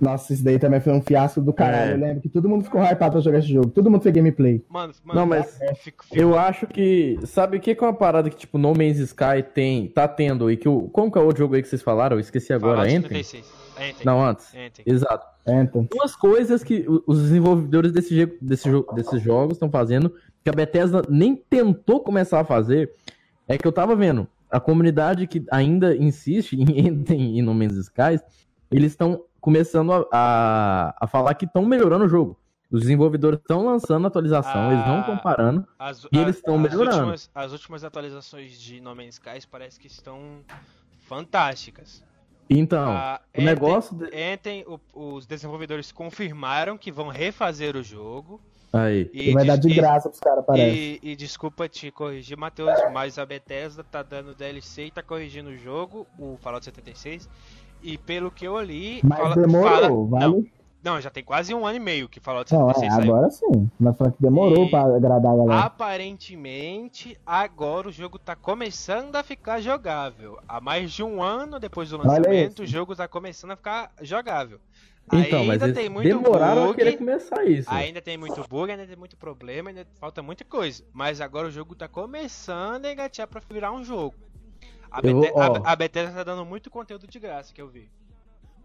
Nossa, isso daí também foi um fiasco do caralho. É. Eu lembro que todo mundo ficou hypado pra jogar esse jogo. Todo mundo fez gameplay. Mano, mano, Não, mas fico, fico- Eu acho que. Sabe o que que é uma parada que, tipo, No Man's Sky tem, tá tendo e que o. Como que é o outro jogo aí que vocês falaram? Eu esqueci agora. Anthem? 76. Anthem. Não, antes. Anthem. Exato. Entra. Duas coisas que os desenvolvedores desse, je- desse jo- desses jogos estão fazendo, que a Bethesda nem tentou começar a fazer, é que eu tava vendo. A comunidade que ainda insiste em Anthem e No Man's Sky, eles estão começando a, a, a falar que estão melhorando o jogo. Os desenvolvedores estão lançando atualização, eles não Ah. estão parando. As, E eles estão melhorando. Últimas, as últimas atualizações de No Man's Sky parece que estão fantásticas. Então, Ah, o Anthem- negócio. de- Anthem, o- os desenvolvedores confirmaram que vão refazer o jogo. Aí. E vai des- dar de e- graça pros caras, parece. E, e desculpa te corrigir, Matheus, mas a Bethesda tá dando DLC e tá corrigindo o jogo, o Fallout 76. E pelo que eu li. Mas fala- demorou, fala- vale? não, já tem quase um ano e meio que Fallout Não, 76 é, agora sim. Mas falando que demorou E- pra agradar a galera. Aparentemente, agora o jogo tá começando a ficar jogável. Há mais de um ano depois do lançamento, o jogo tá começando a ficar jogável. Então, mas ainda eles tem muito demoraram a bug, querer começar isso. ainda tem muito bug, ainda tem muito problema, ainda falta muita coisa. Mas agora o jogo tá começando a engatear pra virar um jogo. A, Eu Bete- a- a Bethesda tá dando muito conteúdo de graça que eu vi.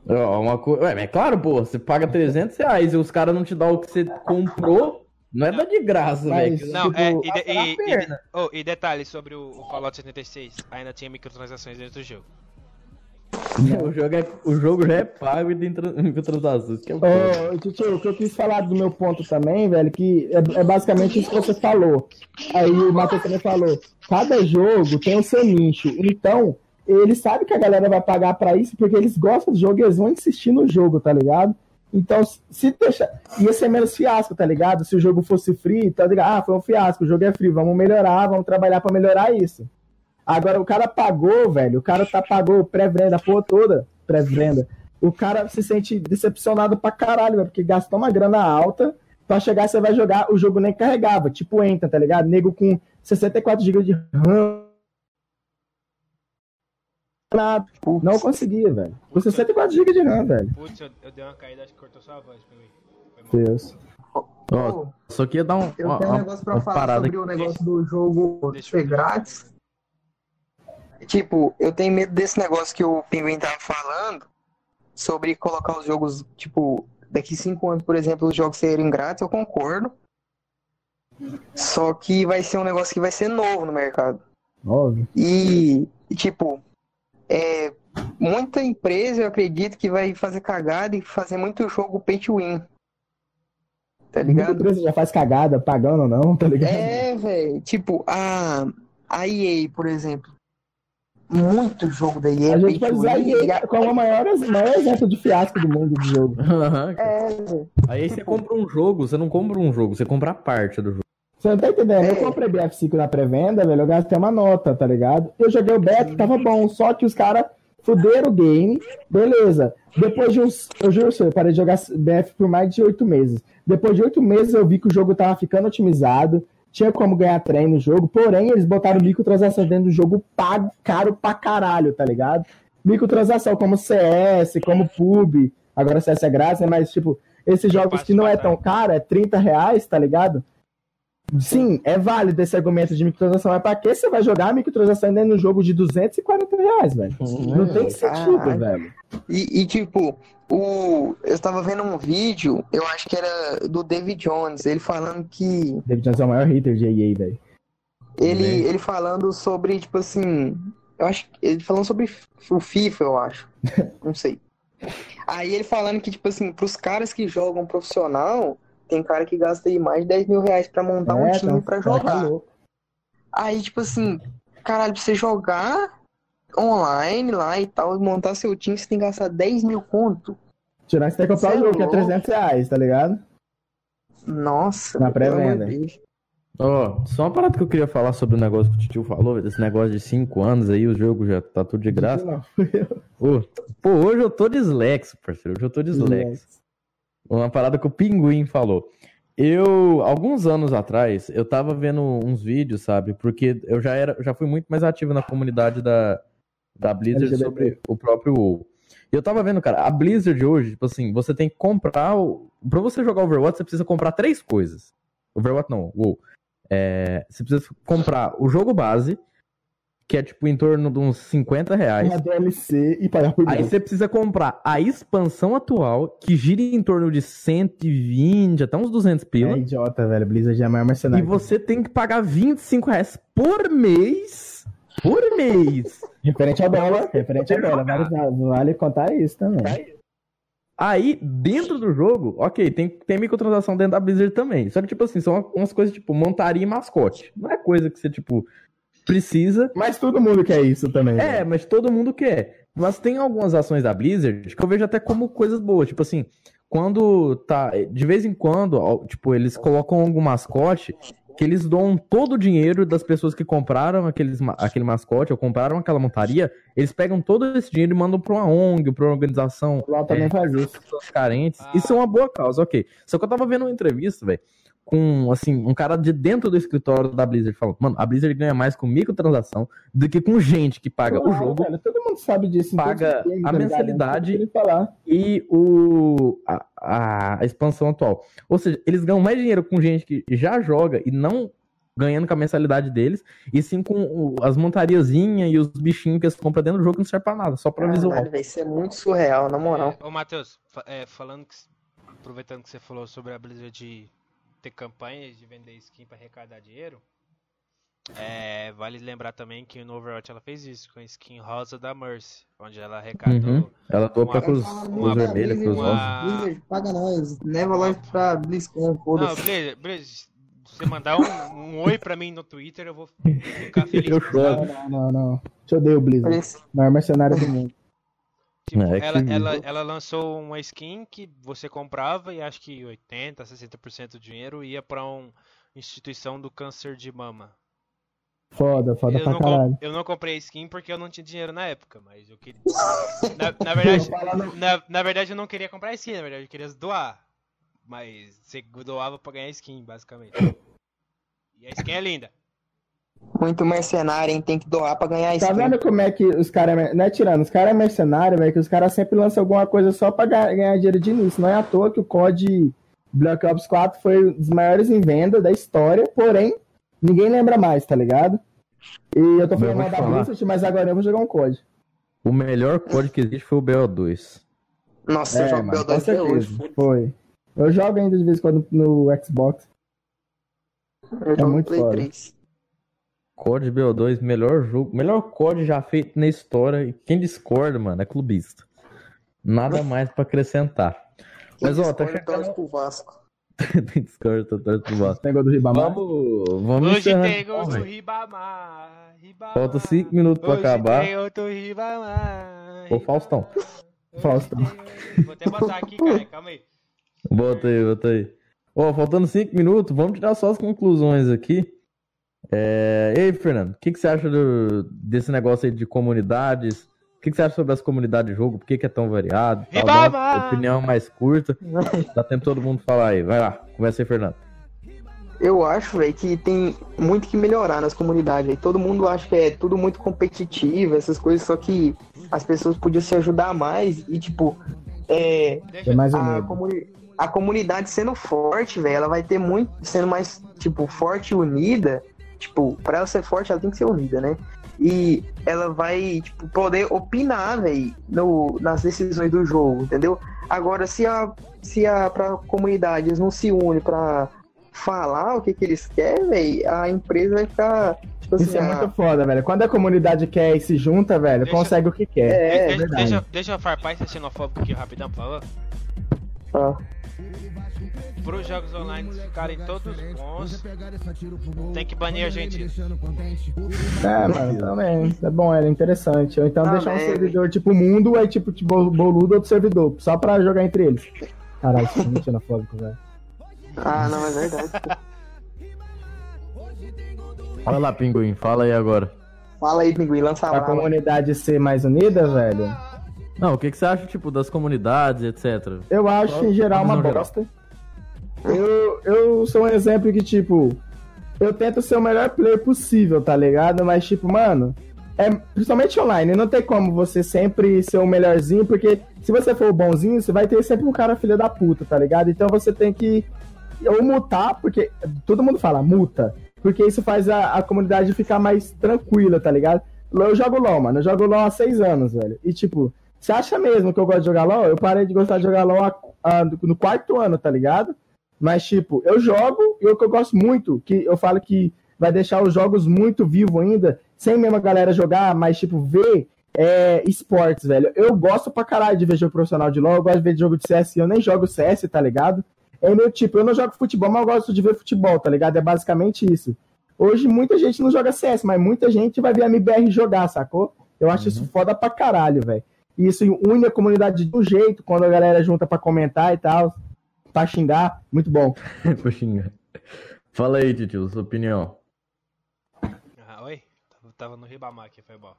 Ó, uma co... Ué, mas é claro, pô, você paga 300 reais e os caras não te dão o que você comprou, não é dar de graça, velho. Não, Tipo, é, e, e- e- oh, e detalhe sobre o, o Fallout 76, ainda tinha microtransações dentro do jogo. O jogo, é... o jogo já é pago e tem tran- microtransações. Que é o. Ô, Tio, o que eu quis falar do meu ponto também, velho, que é, é basicamente isso que você falou. Aí o Matheus também falou. Cada jogo tem o seu nicho. Então, eles sabem que a galera vai pagar pra isso porque eles gostam do jogo e eles vão insistir no jogo, tá ligado? Então, se deixar. Ia ser menos fiasco, tá ligado? Se o jogo fosse free, tá ligado? Ah, foi um fiasco, o jogo é free, vamos melhorar, vamos trabalhar pra melhorar isso. Agora, o cara pagou, velho, o cara tá pagou pré-venda, porra toda, pré-venda. O cara se sente decepcionado pra caralho, velho, porque gastou uma grana alta pra chegar você vai jogar, o jogo nem carregava, tipo entra, tá ligado? Nego com 64 GB de RAM. Nada. Não conseguia, velho. Com 64 GB de RAM, velho. Putz, eu, eu dei uma caída, acho que cortou sua voz pra mim. Deus. Ó, só queria dar um, Eu uma, tenho um negócio pra falar parada sobre o negócio do jogo ser grátis. Tipo, eu tenho medo desse negócio que o Pinguim tava falando sobre colocar os jogos, tipo, daqui cinco anos, por exemplo, os jogos serem grátis, eu concordo. Só que vai ser um negócio que vai ser novo no mercado. Óbvio. E, tipo, é, muita empresa eu acredito que vai fazer cagada e fazer muito jogo pay to win. Tá Muita ligado? empresa já faz cagada, pagando ou não, tá ligado? É, velho. Tipo, a, a EA, por exemplo. Muito jogo da EA. A gente pode usar win, EA e como o maior, maior exemplo de fiasco do mundo de jogo. Cara. É. Aí você compra um jogo, você não compra um jogo, você compra a parte do jogo. Você não tá entendendo? Eu É. comprei BF5 na pré-venda, velho. Eu gastei uma nota, tá ligado? Eu joguei o beta, tava bom. Só que os caras fuderam o game. Beleza. Depois de uns. Eu juro, eu parei de jogar BF por mais de oito meses. Depois de oito meses eu vi que o jogo tava ficando otimizado. Tinha como ganhar trem no jogo. Porém, eles botaram microtransações dentro do jogo pago, caro pra caralho, tá ligado? Microtransação como CS, como PUB. Agora CS é grátis, né? Mas, tipo, esses jogos que não é tão caro, é 30 reais, tá ligado? Sim, é válido esse argumento de microtransação, mas pra que você vai jogar microtransação dentro de um jogo de 240 reais, velho? Não tem sentido, Caralho. velho. E, e, tipo, o, eu estava vendo um vídeo, eu acho que era do David Jones, ele falando que. David Jones é o maior hater de EA, velho. Ele, Bem. ele falando sobre, tipo assim. Eu acho que. Ele falando sobre o FIFA, eu acho. Não sei. Aí ele falando que, tipo assim, pros caras que jogam profissional, tem cara que gasta aí mais de 10 mil reais pra montar um É, time tá- pra tá jogar. Aí, tipo assim, caralho, pra você jogar online lá e tal, montar seu time, você tem que gastar 10 mil conto. Tirando que você tem que comprar o é jogo, que é louco. 300 reais, tá ligado? Nossa, Na pré-venda. Ó, só uma parada que eu queria falar sobre o negócio que o tio falou, desse negócio de 5 anos aí, o jogo já tá tudo de graça. Não. Ô, pô, hoje eu tô dislexo, parceiro, hoje eu tô dislexo. Uma parada que o Pinguim falou. Eu, alguns anos atrás, eu tava vendo uns vídeos, sabe? Porque eu já era, já fui muito mais ativo na comunidade da, da Blizzard LGBT. sobre o próprio WoW. E eu tava vendo, cara, a Blizzard hoje, tipo assim, você tem que comprar o... Pra você jogar Overwatch, você precisa comprar três coisas. Overwatch não, WoW. É, você precisa comprar o jogo base, que é tipo em torno de uns 50 reais. Uma DLC e pagar por Aí você precisa comprar a expansão atual, que gira em torno de 120, até uns 200 pila. É idiota, velho. Blizzard é a maior e você tem que pagar 25 reais por mês. Por mês. Referente ao dólar, referente ao dólar. Vale, vale contar isso também. Aí, dentro do jogo, ok, tem, tem microtransação dentro da Blizzard também. Só que, tipo assim, são umas coisas tipo montaria e mascote. Não é coisa que você, tipo, precisa. Mas todo mundo quer isso também. É, velho. mas todo mundo quer. Mas tem algumas ações da Blizzard que eu vejo até como coisas boas. Tipo assim, quando tá. De vez em quando, tipo, eles colocam algum mascote que eles doam todo o dinheiro das pessoas que compraram aqueles, aquele mascote ou compraram aquela montaria. Eles pegam todo esse dinheiro e mandam pra uma ONG, pra uma organização LoL também É. faz isso. pessoas carentes. Isso é uma boa causa, ok. Só que eu tava vendo uma entrevista, velho, com, assim, um cara de dentro do escritório da Blizzard falando, mano, a Blizzard ganha mais com microtransação do que com gente que paga o Claro, jogo velho, todo mundo sabe disso. em Paga a ligado? mensalidade. Não o e o, a, a expansão atual. Ou seja, eles ganham mais dinheiro com gente que já joga e não ganhando com a mensalidade deles, e sim com o- as montariazinhas e os bichinhos que eles compram dentro do jogo que não serve pra nada, só pra visual. Caralho, velho, isso é muito surreal, na moral. É, ô, Matheus, fa- é, falando que, aproveitando que você falou sobre a Blizzard de ter campanhas de vender skin pra arrecadar dinheiro, é, vale lembrar também que no Overwatch ela fez isso com a skin rosa da Mercy, onde ela arrecadou. Uhum. Ela topa Uma- cruz, Fala cruz muito da vermelha, cruz uma- rosa. Blizzard, paga nós. Leva nós pra BlizzCon, Não, foda-se. Blizzard, Blizzard, se você mandar um, um oi pra mim no Twitter, eu vou ficar feliz. Eu choro. Não, não, não. Te odeio, Blizzard. Parece- Maior mercenário do mundo. Tipo, É, ela, ela, ela lançou uma skin que você comprava e acho que 80, 60% do dinheiro ia pra uma instituição do câncer de mama. Foda, foda Eu pra caralho. eu não comprei skin porque eu não tinha dinheiro na época, mas eu queria. Na, na verdade, na, na verdade, eu não queria comprar skin, na verdade, eu queria doar. Mas você doava pra ganhar skin, basicamente. E a skin é linda. Muito mercenário, hein? Tem que doar pra ganhar Tá skin. vendo como é que os caras. Não é tirando, os caras é mercenário, velho, que os caras sempre lançam alguma coisa só pra ga- ganhar dinheiro de início. Não é à toa que o COD Black Ops 4 foi um dos maiores em venda da história, porém, ninguém lembra mais, tá ligado? E eu tô Eu falando te da. Blizzard, mas agora eu vou jogar um COD. O melhor código que existe foi o BO2. Nossa, eu É, jogo mano, com BO2 até hoje. Foi. Eu jogo ainda de vez em quando no Xbox. Eu jogo muito Play foda. 3. COD BO2, melhor jogo, melhor COD já feito na história. E quem discorda, mano, é clubista. Nada mais pra acrescentar. Mas, ó, tá Discord chegando. pro Vasco. Tem discorda, tá torcendo pro Vasco. Tem gol do Ribamar. Vamos, vamos Hoje encerrando, tem gol do. Ribamar. Ribamar. Falta cinco minutos pra Hoje acabar. Tem outro Ribamar. Ô, Faustão. Faustão. Vou até botar aqui, cara. Calma aí. Bota aí, bota aí. Ó, faltando cinco minutos, vamos tirar só as conclusões aqui. É... E aí, Fernando, o que, que você acha do- desse negócio aí de comunidades? O que, que você acha sobre as comunidades de jogo? Por que, que é tão variado? Tal, dá uma opinião mais curta. Dá tempo todo mundo falar aí. Vai lá, começa aí, Fernando. Eu acho, velho, que tem muito que melhorar nas comunidades. véi. Todo mundo acha que é tudo muito competitivo, essas coisas, só que as pessoas podiam se ajudar mais e, tipo, é, É mais a, comuni- a comunidade sendo forte, velho, ela vai ter muito, sendo mais, tipo, forte e unida. Tipo, pra ela ser forte, ela tem que ser unida, né? E ela vai, tipo, poder opinar, velho, no- nas decisões do jogo, entendeu? Agora, se a, se a pra comunidade eles não se unem pra falar o que, que eles querem, velho, a empresa vai ficar, tipo assim, Isso é ah, muito foda, velho. Quando a comunidade quer e se junta, velho, Deixa- consegue o que quer. É, deixa, verdade. deixa, deixa eu farpar esse xenofóbico aqui rapidão, por favor. ah, Para os jogos online ficarem todos bons, tem que banir a Argentina. É, mano, também. É bom, é interessante. Ou então Também. deixar um servidor tipo mundo, aí tipo, tipo boludo outro servidor, só pra jogar entre eles. Caralho, isso é muito xenofóbico, velho. ah, não, é verdade. Vai lá, Pinguim, fala aí agora. Fala aí, Pinguim, lança a Pra brava. comunidade ser mais unida, velho, Não, o que, que você acha, tipo, das comunidades, etc? eu acho em geral uma geral. bosta. Eu, eu sou um exemplo que, tipo, eu tento ser o melhor player possível, tá ligado? Mas, tipo, mano, é, principalmente online, não tem como você sempre ser o melhorzinho, porque se você for o bonzinho, você vai ter sempre um cara filho da puta, tá ligado? Então você tem que ou mutar, porque todo mundo fala multa, porque isso faz a, a comunidade ficar mais tranquila, tá ligado? Eu jogo LOL, mano, eu jogo LOL há seis anos, velho. E tipo, você acha mesmo que eu gosto de jogar LOL? Eu parei de gostar de jogar LOL há- há- no quarto ano, tá ligado? Mas, tipo, eu jogo e o que eu gosto muito, que eu falo que vai deixar os jogos muito vivos ainda, sem mesmo a galera jogar, mas, tipo, ver é, esportes, velho. Eu gosto pra caralho de ver jogo profissional de LoL, eu gosto de ver jogo de CS, eu nem jogo CS, tá ligado? É meu tipo, eu não jogo futebol, mas eu gosto de ver futebol, tá ligado? É basicamente isso. Hoje muita gente não joga CS, mas muita gente vai ver a MBR jogar, sacou? Eu acho isso foda pra caralho, velho. E isso une a comunidade de um jeito, quando a galera junta pra comentar e tal, pra xingar, muito bom. Pra xingar. Fala aí, Titio, sua opinião. Ah, oi? Tava- Tava no Ribamar aqui, foi bom.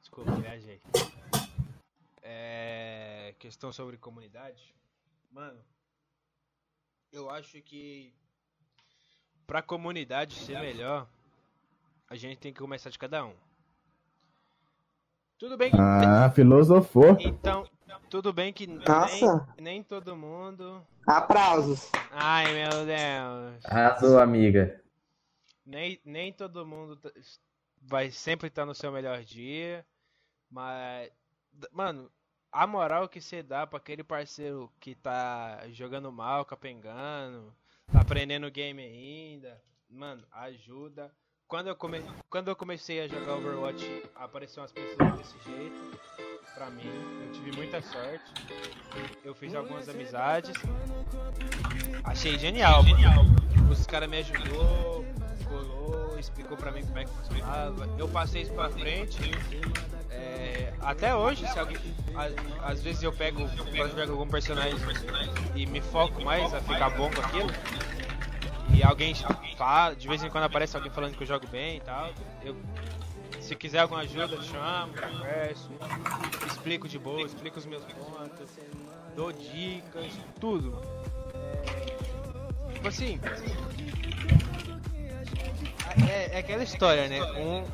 Desculpa, viajei. É. Questão sobre comunidade. Mano, eu acho que pra comunidade ser melhor, a gente tem que começar de cada um. Tudo bem que. Ah, filosofou. Então, tudo bem que Nossa. nem, nem todo mundo. Aplausos. Ai meu Deus. Arrasou, amiga. Nem, nem todo mundo vai sempre estar no seu melhor dia, mas, mano, a moral que você dá pra aquele parceiro que tá jogando mal, capengando, tá aprendendo o game ainda, mano, ajuda. Quando eu, come... Quando eu comecei a jogar Overwatch, apareceram umas pessoas desse jeito pra mim, eu tive muita sorte, eu fiz algumas amizades, achei genial, mano. Os caras me ajudou, colou, explicou pra mim como é que funcionava. Eu passei isso pra frente. É, até hoje, se alguém. Às vezes eu pego, eu pego algum personagem e me foco mais a ficar bom com aquilo. E alguém fala, de vez em quando aparece alguém falando que eu jogo bem e tal. Eu, se quiser alguma ajuda, chamo, converso, explico de boa, explico os meus pontos, dou dicas, tudo. Tipo assim. É, é aquela história, né? Um,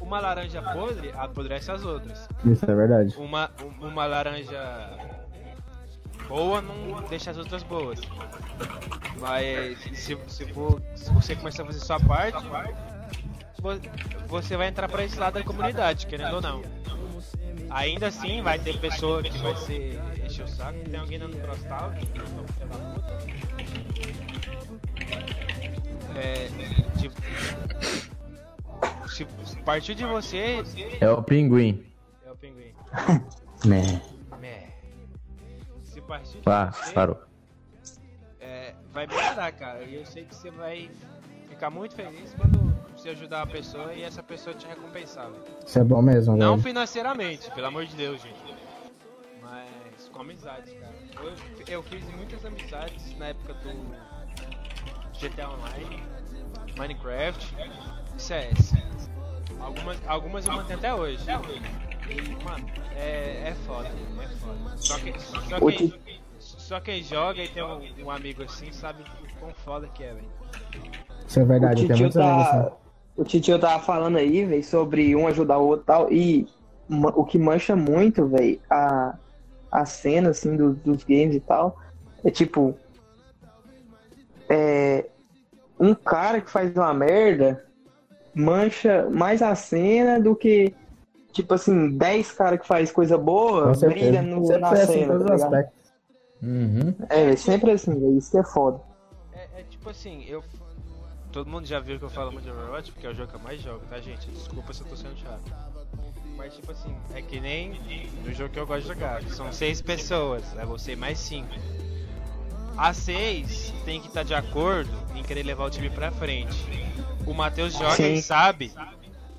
uma laranja podre apodrece as outras. Isso é verdade. Uma, uma laranja boa não deixa as outras boas. Mas se, se, for, se você começar a fazer sua parte, vo- você vai entrar pra esse lado da comunidade, querendo ou não. Ainda assim, vai ter pessoa que vai ser encher o saco. Tem alguém dando que é tipo, se partir de você, É o pinguim. é o pinguim. Né. Partir de você, parou. é, vai melhorar, cara. E eu sei que você vai ficar muito feliz quando você ajudar a pessoa e essa pessoa te recompensar. velho. Isso é bom mesmo, Não velho. financeiramente, pelo amor de Deus, gente. Mas com amizades, cara. Eu, eu fiz muitas amizades na época do GTA Online, Minecraft e CS. Algumas, algumas eu mantenho até hoje. E, mano, é, é foda, é foda. Só, que, só, Ô, quem, só quem joga e tem um, um amigo assim sabe o quão foda que é, velho. Isso é verdade, o tem assim. tá, o titio tava falando aí, velho, sobre um ajudar o outro e tal. E o que mancha muito, velho, a, a cena, assim, do- dos games e tal, é tipo. É. Um cara que faz uma merda mancha mais a cena do que. Tipo assim, 10 caras que faz coisa boa brilha no, Sempre na assim em cena. todos tá aspectos. Uhum. É, sempre assim. Isso que é foda. É, é tipo assim, eu. Todo mundo já viu que eu falo muito de Overwatch, porque é o jogo que eu mais jogo, tá, gente? Desculpa se eu tô sendo chato. Mas, tipo assim, é que nem no jogo que eu gosto de jogar. São seis pessoas, é você mais cinco. As seis tem que estar de acordo em querer levar o time pra frente. O Matheus joga Sim. e sabe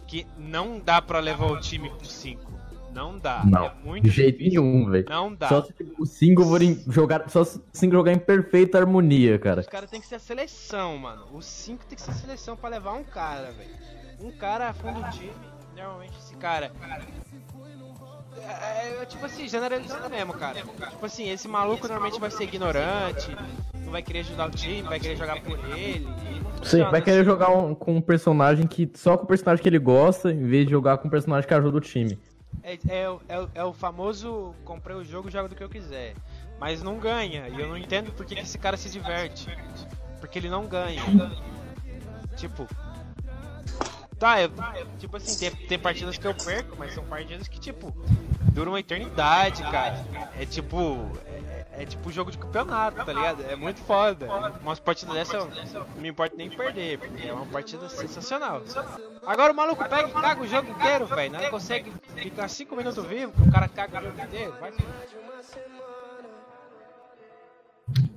que não dá pra levar o time pro cinco. Não dá. Não, é muito De jeito difícil. nenhum, velho. Não dá. Só se o single em- jogar, só se o single jogar em perfeita harmonia, cara. Os caras tem que ser a seleção, mano. Os cinco tem que ser a seleção pra levar um cara, velho. Um cara afunda o time. Normalmente esse cara. É, é, tipo assim, generalizando mesmo, cara. Tipo assim, esse maluco normalmente vai ser ignorante, não vai querer ajudar o time, vai querer jogar por ele. Sim, vai querer assim. jogar um- com um personagem que. Só com o personagem que ele gosta, em vez de jogar com um personagem que ajuda o time. É, é, o- é, o- é o famoso comprei o jogo, jogo do que eu quiser. Mas não ganha. E eu não entendo por que, que esse cara se diverte. Porque ele não ganha. Tipo. Tá, eu, tipo assim, tem, tem partidas que eu perco, mas são partidas que, tipo, duram uma eternidade, cara. É tipo. É, é tipo jogo de campeonato, tá ligado? É muito foda. Umas partidas dessa eu não me importa nem perder, porque é uma partida sensacional. Agora o maluco pega e caga o jogo inteiro, velho. Não consegue ficar 5 minutos vivo, o cara caga o jogo inteiro. Vai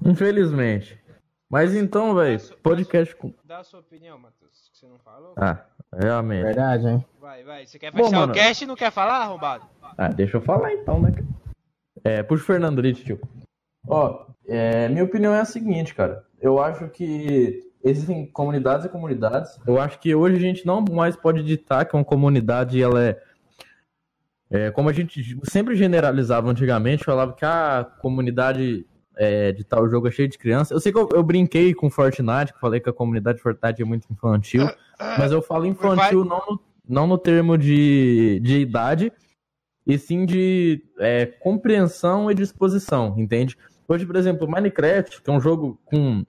Infelizmente. Mas então, velho, podcast com. Dá a sua opinião, Matheus, que você não falou. Ah, realmente. Verdade, hein? Vai, vai. Você quer Bom, fechar mano. o cast e não quer falar, arrombado? Ah, deixa eu falar então, né? É, puxa o Fernando ali, tio. Ó, é, minha opinião é a seguinte, cara. Eu acho que existem comunidades e comunidades. Eu acho que hoje a gente não mais pode ditar que uma comunidade ela é, é como a gente sempre generalizava antigamente, falava que a comunidade é, de tal jogo é cheia de criança. Eu sei que eu, eu brinquei com Fortnite, que falei que a comunidade de Fortnite é muito infantil, mas eu falo infantil não no, não no termo de, de idade, e sim de é, compreensão e disposição, entende? Hoje, por exemplo, Minecraft, que é um jogo com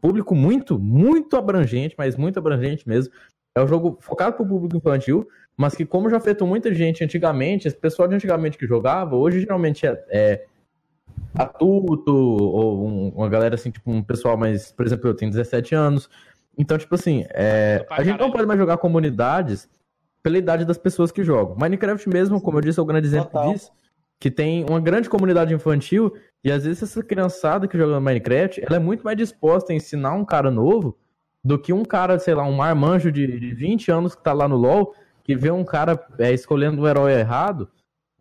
público muito, muito abrangente, mas muito abrangente mesmo, é um jogo focado para o público infantil, mas que como já afetou muita gente antigamente, esse pessoal de antigamente que jogava, hoje geralmente é, é adulto, ou um- uma galera assim, tipo um pessoal mais, por exemplo, eu tenho 17 anos, então, tipo assim, é, a gente não pode mais jogar comunidades pela idade das pessoas que jogam. Minecraft mesmo, como eu disse, é o grande exemplo Total. disso, que tem uma grande comunidade infantil, e às vezes essa criançada que joga Minecraft, ela é muito mais disposta a ensinar um cara novo do que um cara, sei lá, um marmanjo de, de 20 anos que tá lá no LoL, que vê um cara é, escolhendo um herói errado,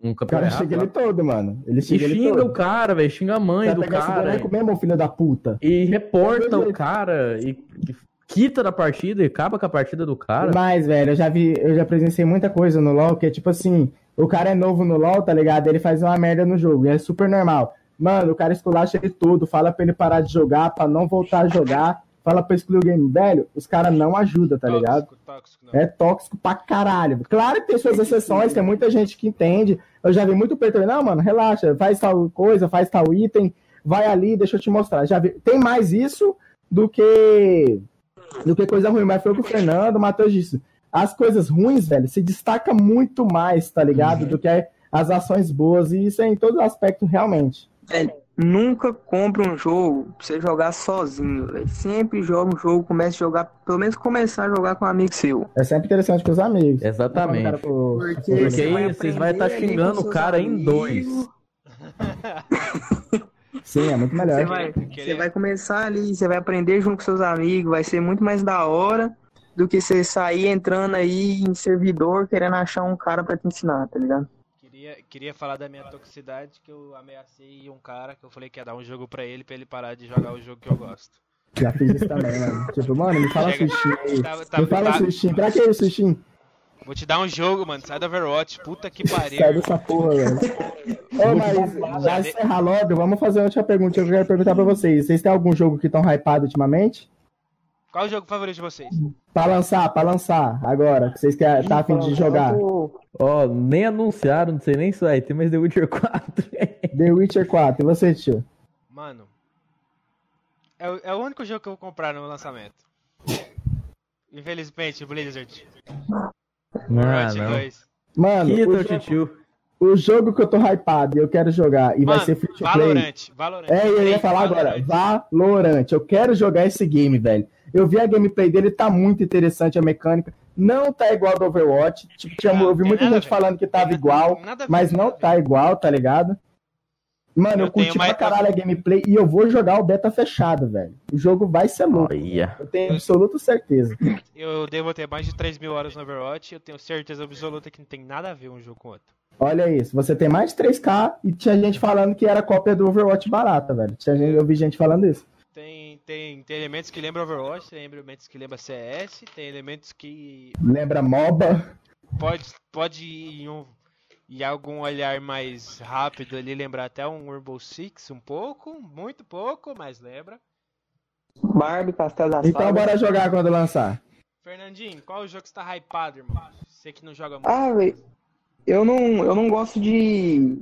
um O campeão cara chega ele todo, mano. Ele e chega ele xinga todo. o cara, velho, xinga a mãe do esse cara, boneco mesmo, filho da puta. e reporta o cara, e, e quita da partida, e acaba com a partida do cara. Mas, velho, eu já vi, eu já presenciei muita coisa no LoL, que é tipo assim, o cara é novo no LoL, tá ligado? Ele faz uma merda no jogo, e é super normal. Mano, o cara esculacha ele tudo, fala pra ele parar de jogar, pra não voltar a jogar, fala pra excluir o game. Velho, os caras não ajudam, tá ligado? Tóxico, tóxico, não. É tóxico pra caralho. Claro que tem suas exceções, tem muita gente que entende. Eu já vi muito peito, não, mano, relaxa, faz tal coisa, faz tal item, vai ali, deixa eu te mostrar. Já vi. Tem mais isso do que do que coisa ruim, mas foi o que o Fernando, o Matheus disse. As coisas ruins, velho, se destaca muito mais, tá ligado? Do que as ações boas, e isso é em todo aspecto, realmente. Velho, nunca compre um jogo pra você jogar sozinho, velho. Sempre joga um jogo, comece a jogar, pelo menos começar a jogar com um amigo seu. É sempre interessante com os amigos. Exatamente. Cara, pô, Porque Porque você aí vai vocês vai aprender estar ali xingando o cara em amigos. dois. Sim, é muito melhor. Você vai, você vai começar ali, você vai aprender junto com seus amigos, vai ser muito mais da hora do que você sair entrando aí em servidor querendo achar um cara pra te ensinar, tá ligado? Queria, queria falar da minha toxicidade, que eu ameacei um cara que eu falei que ia dar um jogo pra ele, pra ele parar de jogar o jogo que eu gosto. Já fiz isso também, mano. Tipo, mano, me fala Chega. Steam aí. Tá- tá- me fala tá- Steam. Pra que isso, Steam? Vou te dar um jogo, mano. Sai do Overwatch. Puta que pariu. Sai dessa porra, velho. Ô, mas já encerrar logo, vamos fazer uma última pergunta. Eu quero perguntar pra vocês. Vocês têm algum jogo que estão hypado ultimamente? Qual é o jogo favorito de vocês? Pra lançar, pra lançar, agora. Que vocês querem, tá afim de jogar. Ó, nem anunciaram, não sei nem se vai ter, mas The Witcher 4. The Witcher 4. E você, tio? Mano. É, o- é o único jogo que eu vou comprar no lançamento. Infelizmente, Blizzard. não, Overwatch não. 2. Mano, Que o teu jogo, titio. O jogo que eu tô hypado e eu quero jogar e vai Mano, ser free to play. Valorant. Valorant. É, eu ia falar agora, Valorant. Valorant. Eu quero jogar esse game, velho. Eu vi a gameplay dele, tá muito interessante a mecânica. Não tá igual do Overwatch. Tipo, tinha, eu vi muita nada gente falando que tava igual, mas não tá igual, tá ligado? Mano, eu, Eu curti mais- pra caralho a gameplay e eu vou jogar o beta fechado, velho. O jogo vai ser louco. Olha. Eu tenho absoluta certeza. Eu devo ter mais de 3 mil horas no Overwatch. Eu tenho certeza absoluta que não tem nada a ver um jogo com o outro. Olha isso, você tem mais de 3K e tinha gente falando que era cópia do Overwatch barata, velho. Tinha gente- eu vi gente falando isso. Tem, tem, tem elementos que lembram Overwatch, tem elementos que lembram CS, tem elementos que Lembra MOBA? pode, pode ir em, um, em algum olhar mais rápido ali lembrar até um Rainbow Six, um pouco, muito pouco, mas lembra. Barbie, Castelo da Então Saga. bora jogar quando lançar. Fernandinho, qual o jogo que você tá hypado, irmão? Você que não joga muito. Ah, velho, eu não, eu não gosto de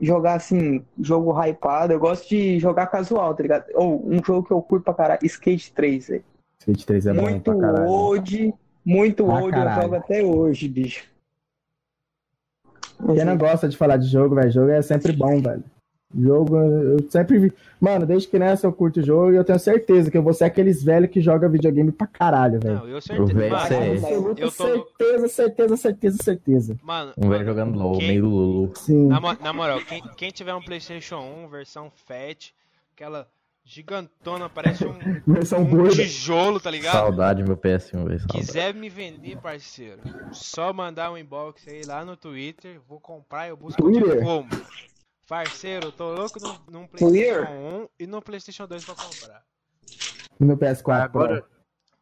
jogar assim, jogo hypado, eu gosto de jogar casual, tá ligado? Ou um jogo que eu curto pra caralho, Skate 3, velho. Skate 3 é bom Muito pra caralho. old, muito Pra old, eu jogo até hoje, bicho. Quem não gosta de falar de jogo, velho, jogo é sempre bom, velho. Jogo, eu sempre vi. Mano, desde criança eu curto jogo e eu tenho certeza que eu vou ser aqueles velhos que jogam videogame pra caralho, velho. Não, eu O certeza. velho Mano. Absoluta eu tô certeza, certeza, certeza, certeza. Mano, Um velho jogando LOL, quem- meio Lulu. Sim. Na, na moral, quem, quem tiver um PlayStation 1 versão Fat, aquela gigantona, parece um, Versão um tijolo, tá ligado? Saudade, meu PS1, velho. Quiser me vender, parceiro, só mandar um inbox aí lá no Twitter, vou comprar, eu busco de Twitter? como. Parceiro, eu tô louco num, num Twitter? PlayStation 1 e no PlayStation 2 pra comprar. No PS4. Agora-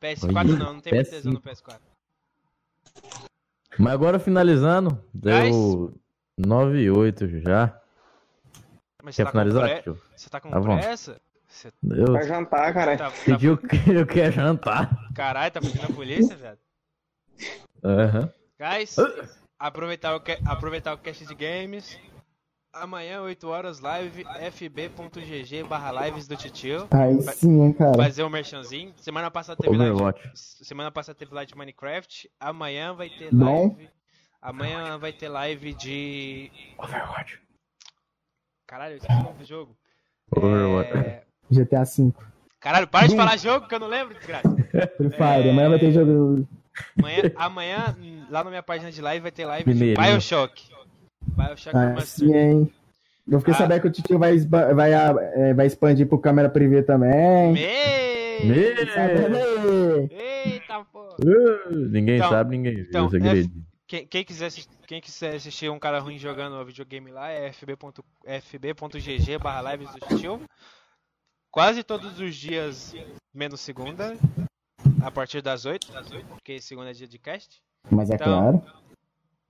PS4 Olha, não, não tem PS5. tesão no PS4. Mas agora finalizando, Guys? deu 9 e 8 já. Mas você Quer tá, com finalizar, pre... tio? você tá com Tá bom. pressa? Você Eu Vai jantar, cara. tá, tá... pediu que eu quero jantar. Caralho, tá pedindo a polícia, velho? Aham. Guys, aproveitar o, aproveitar o cast de games. Amanhã, 8 horas, live fb.gg barra lives do Titio. Aí sim, hein, cara. Fazer um merchanzinho. Semana passada teve live. Overwatch. Semana passada teve live de Minecraft. Amanhã vai ter Bom. live. Amanhã vai ter live de. Overwatch. Caralho, eu esqueci o nome do jogo. Overwatch. É... GTA V. Caralho, para de falar jogo que eu não lembro, desgraça. Free Fire. Amanhã vai ter jogo. Amanhã, amanhã, lá na minha página de live, vai ter live de Mineirinho. Bioshock. Bioshock Aí Remastered. sim, hein. Eu fiquei Ah. sabendo que o Titio vai, vai, é, vai expandir pro câmera privê também. Me... Me-. Eita, pô. Uh, ninguém Então- sabe, ninguém viu então, o segredo. Quem, quem quiser, assis- quem quiser assistir um cara ruim jogando videogame lá é fb.gg fb barra lives do Titio. Quase todos os dias, menos segunda, a partir das 8, porque segunda é dia de cast. Mas é Então, claro.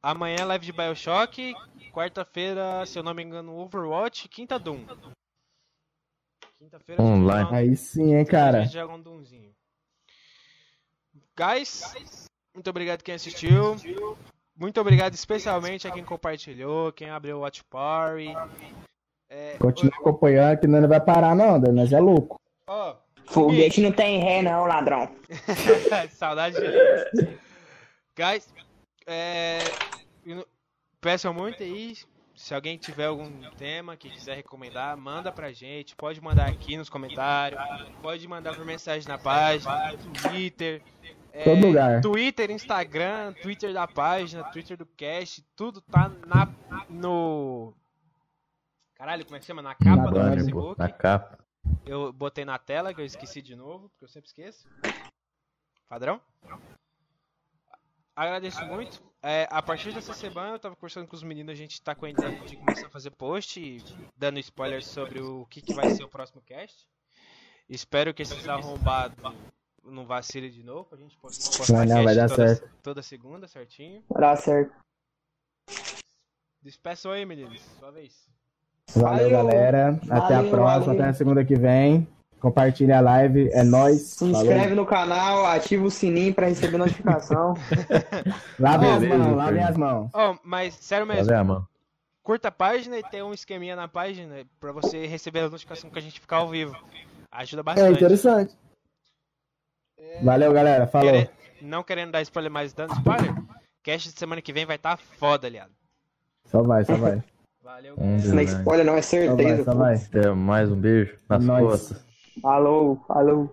Amanhã live de Bioshock. Quarta-feira, se eu não me engano, Overwatch. Quinta Doom. Quinta-feira Online. um- Aí sim, hein, cara. A gente joga um Doomzinho. Guys, muito obrigado quem assistiu. Muito obrigado especialmente a quem compartilhou, quem abriu o Watch Party. É, Continua acompanhando que não vai parar, não, nós é louco. ó, Foguete não tem ré, não, ladrão. Saudade de Guys, é, peçam muito aí. Se alguém tiver algum tema que quiser recomendar, manda pra gente. Pode mandar aqui nos comentários. Pode mandar por mensagem na página, no Twitter. é, Todo lugar. Twitter, Instagram, Twitter da página, Twitter do cast. Tudo tá na, no. Caralho, como é que chama? Na capa Na do banner, Facebook. na capa. Eu botei na tela, que eu esqueci de novo, porque eu sempre esqueço. Padrão? Agradeço muito. É, a partir dessa semana eu tava conversando com os meninos, a gente tá com a ideia de começar a fazer post, e dando spoilers sobre o que, que vai ser o próximo cast. Espero que esses arrombados não vacilem de novo, pra gente postar postar Vai não, vai dar toda, certo. toda segunda, certinho. Vai dar certo. Despeçam aí, meninos, sua vez. Valeu, Valeu. galera. Até a Valeu, próxima, valeu. até a segunda que vem. Compartilha a live, é nóis. Se Falou. inscreve no canal, ativa o sininho pra receber notificação. Lavem as mãos, lavem as mãos. Oh, mas sério mesmo, a mão. curta a página e tem um esqueminha na página pra você receber as notificações que a gente ficar ao vivo. Ajuda É bastante. interessante. Valeu, galera. Falou. Não querendo dar spoiler, mas dando spoiler, cast de semana que vem vai estar tá foda, aliado. Só vai, só vai. Valeu, Um Isso não é spoiler, não, é Só vai, certeza. só vai. Até mais um beijo nas Nós. costas. Falou, falou.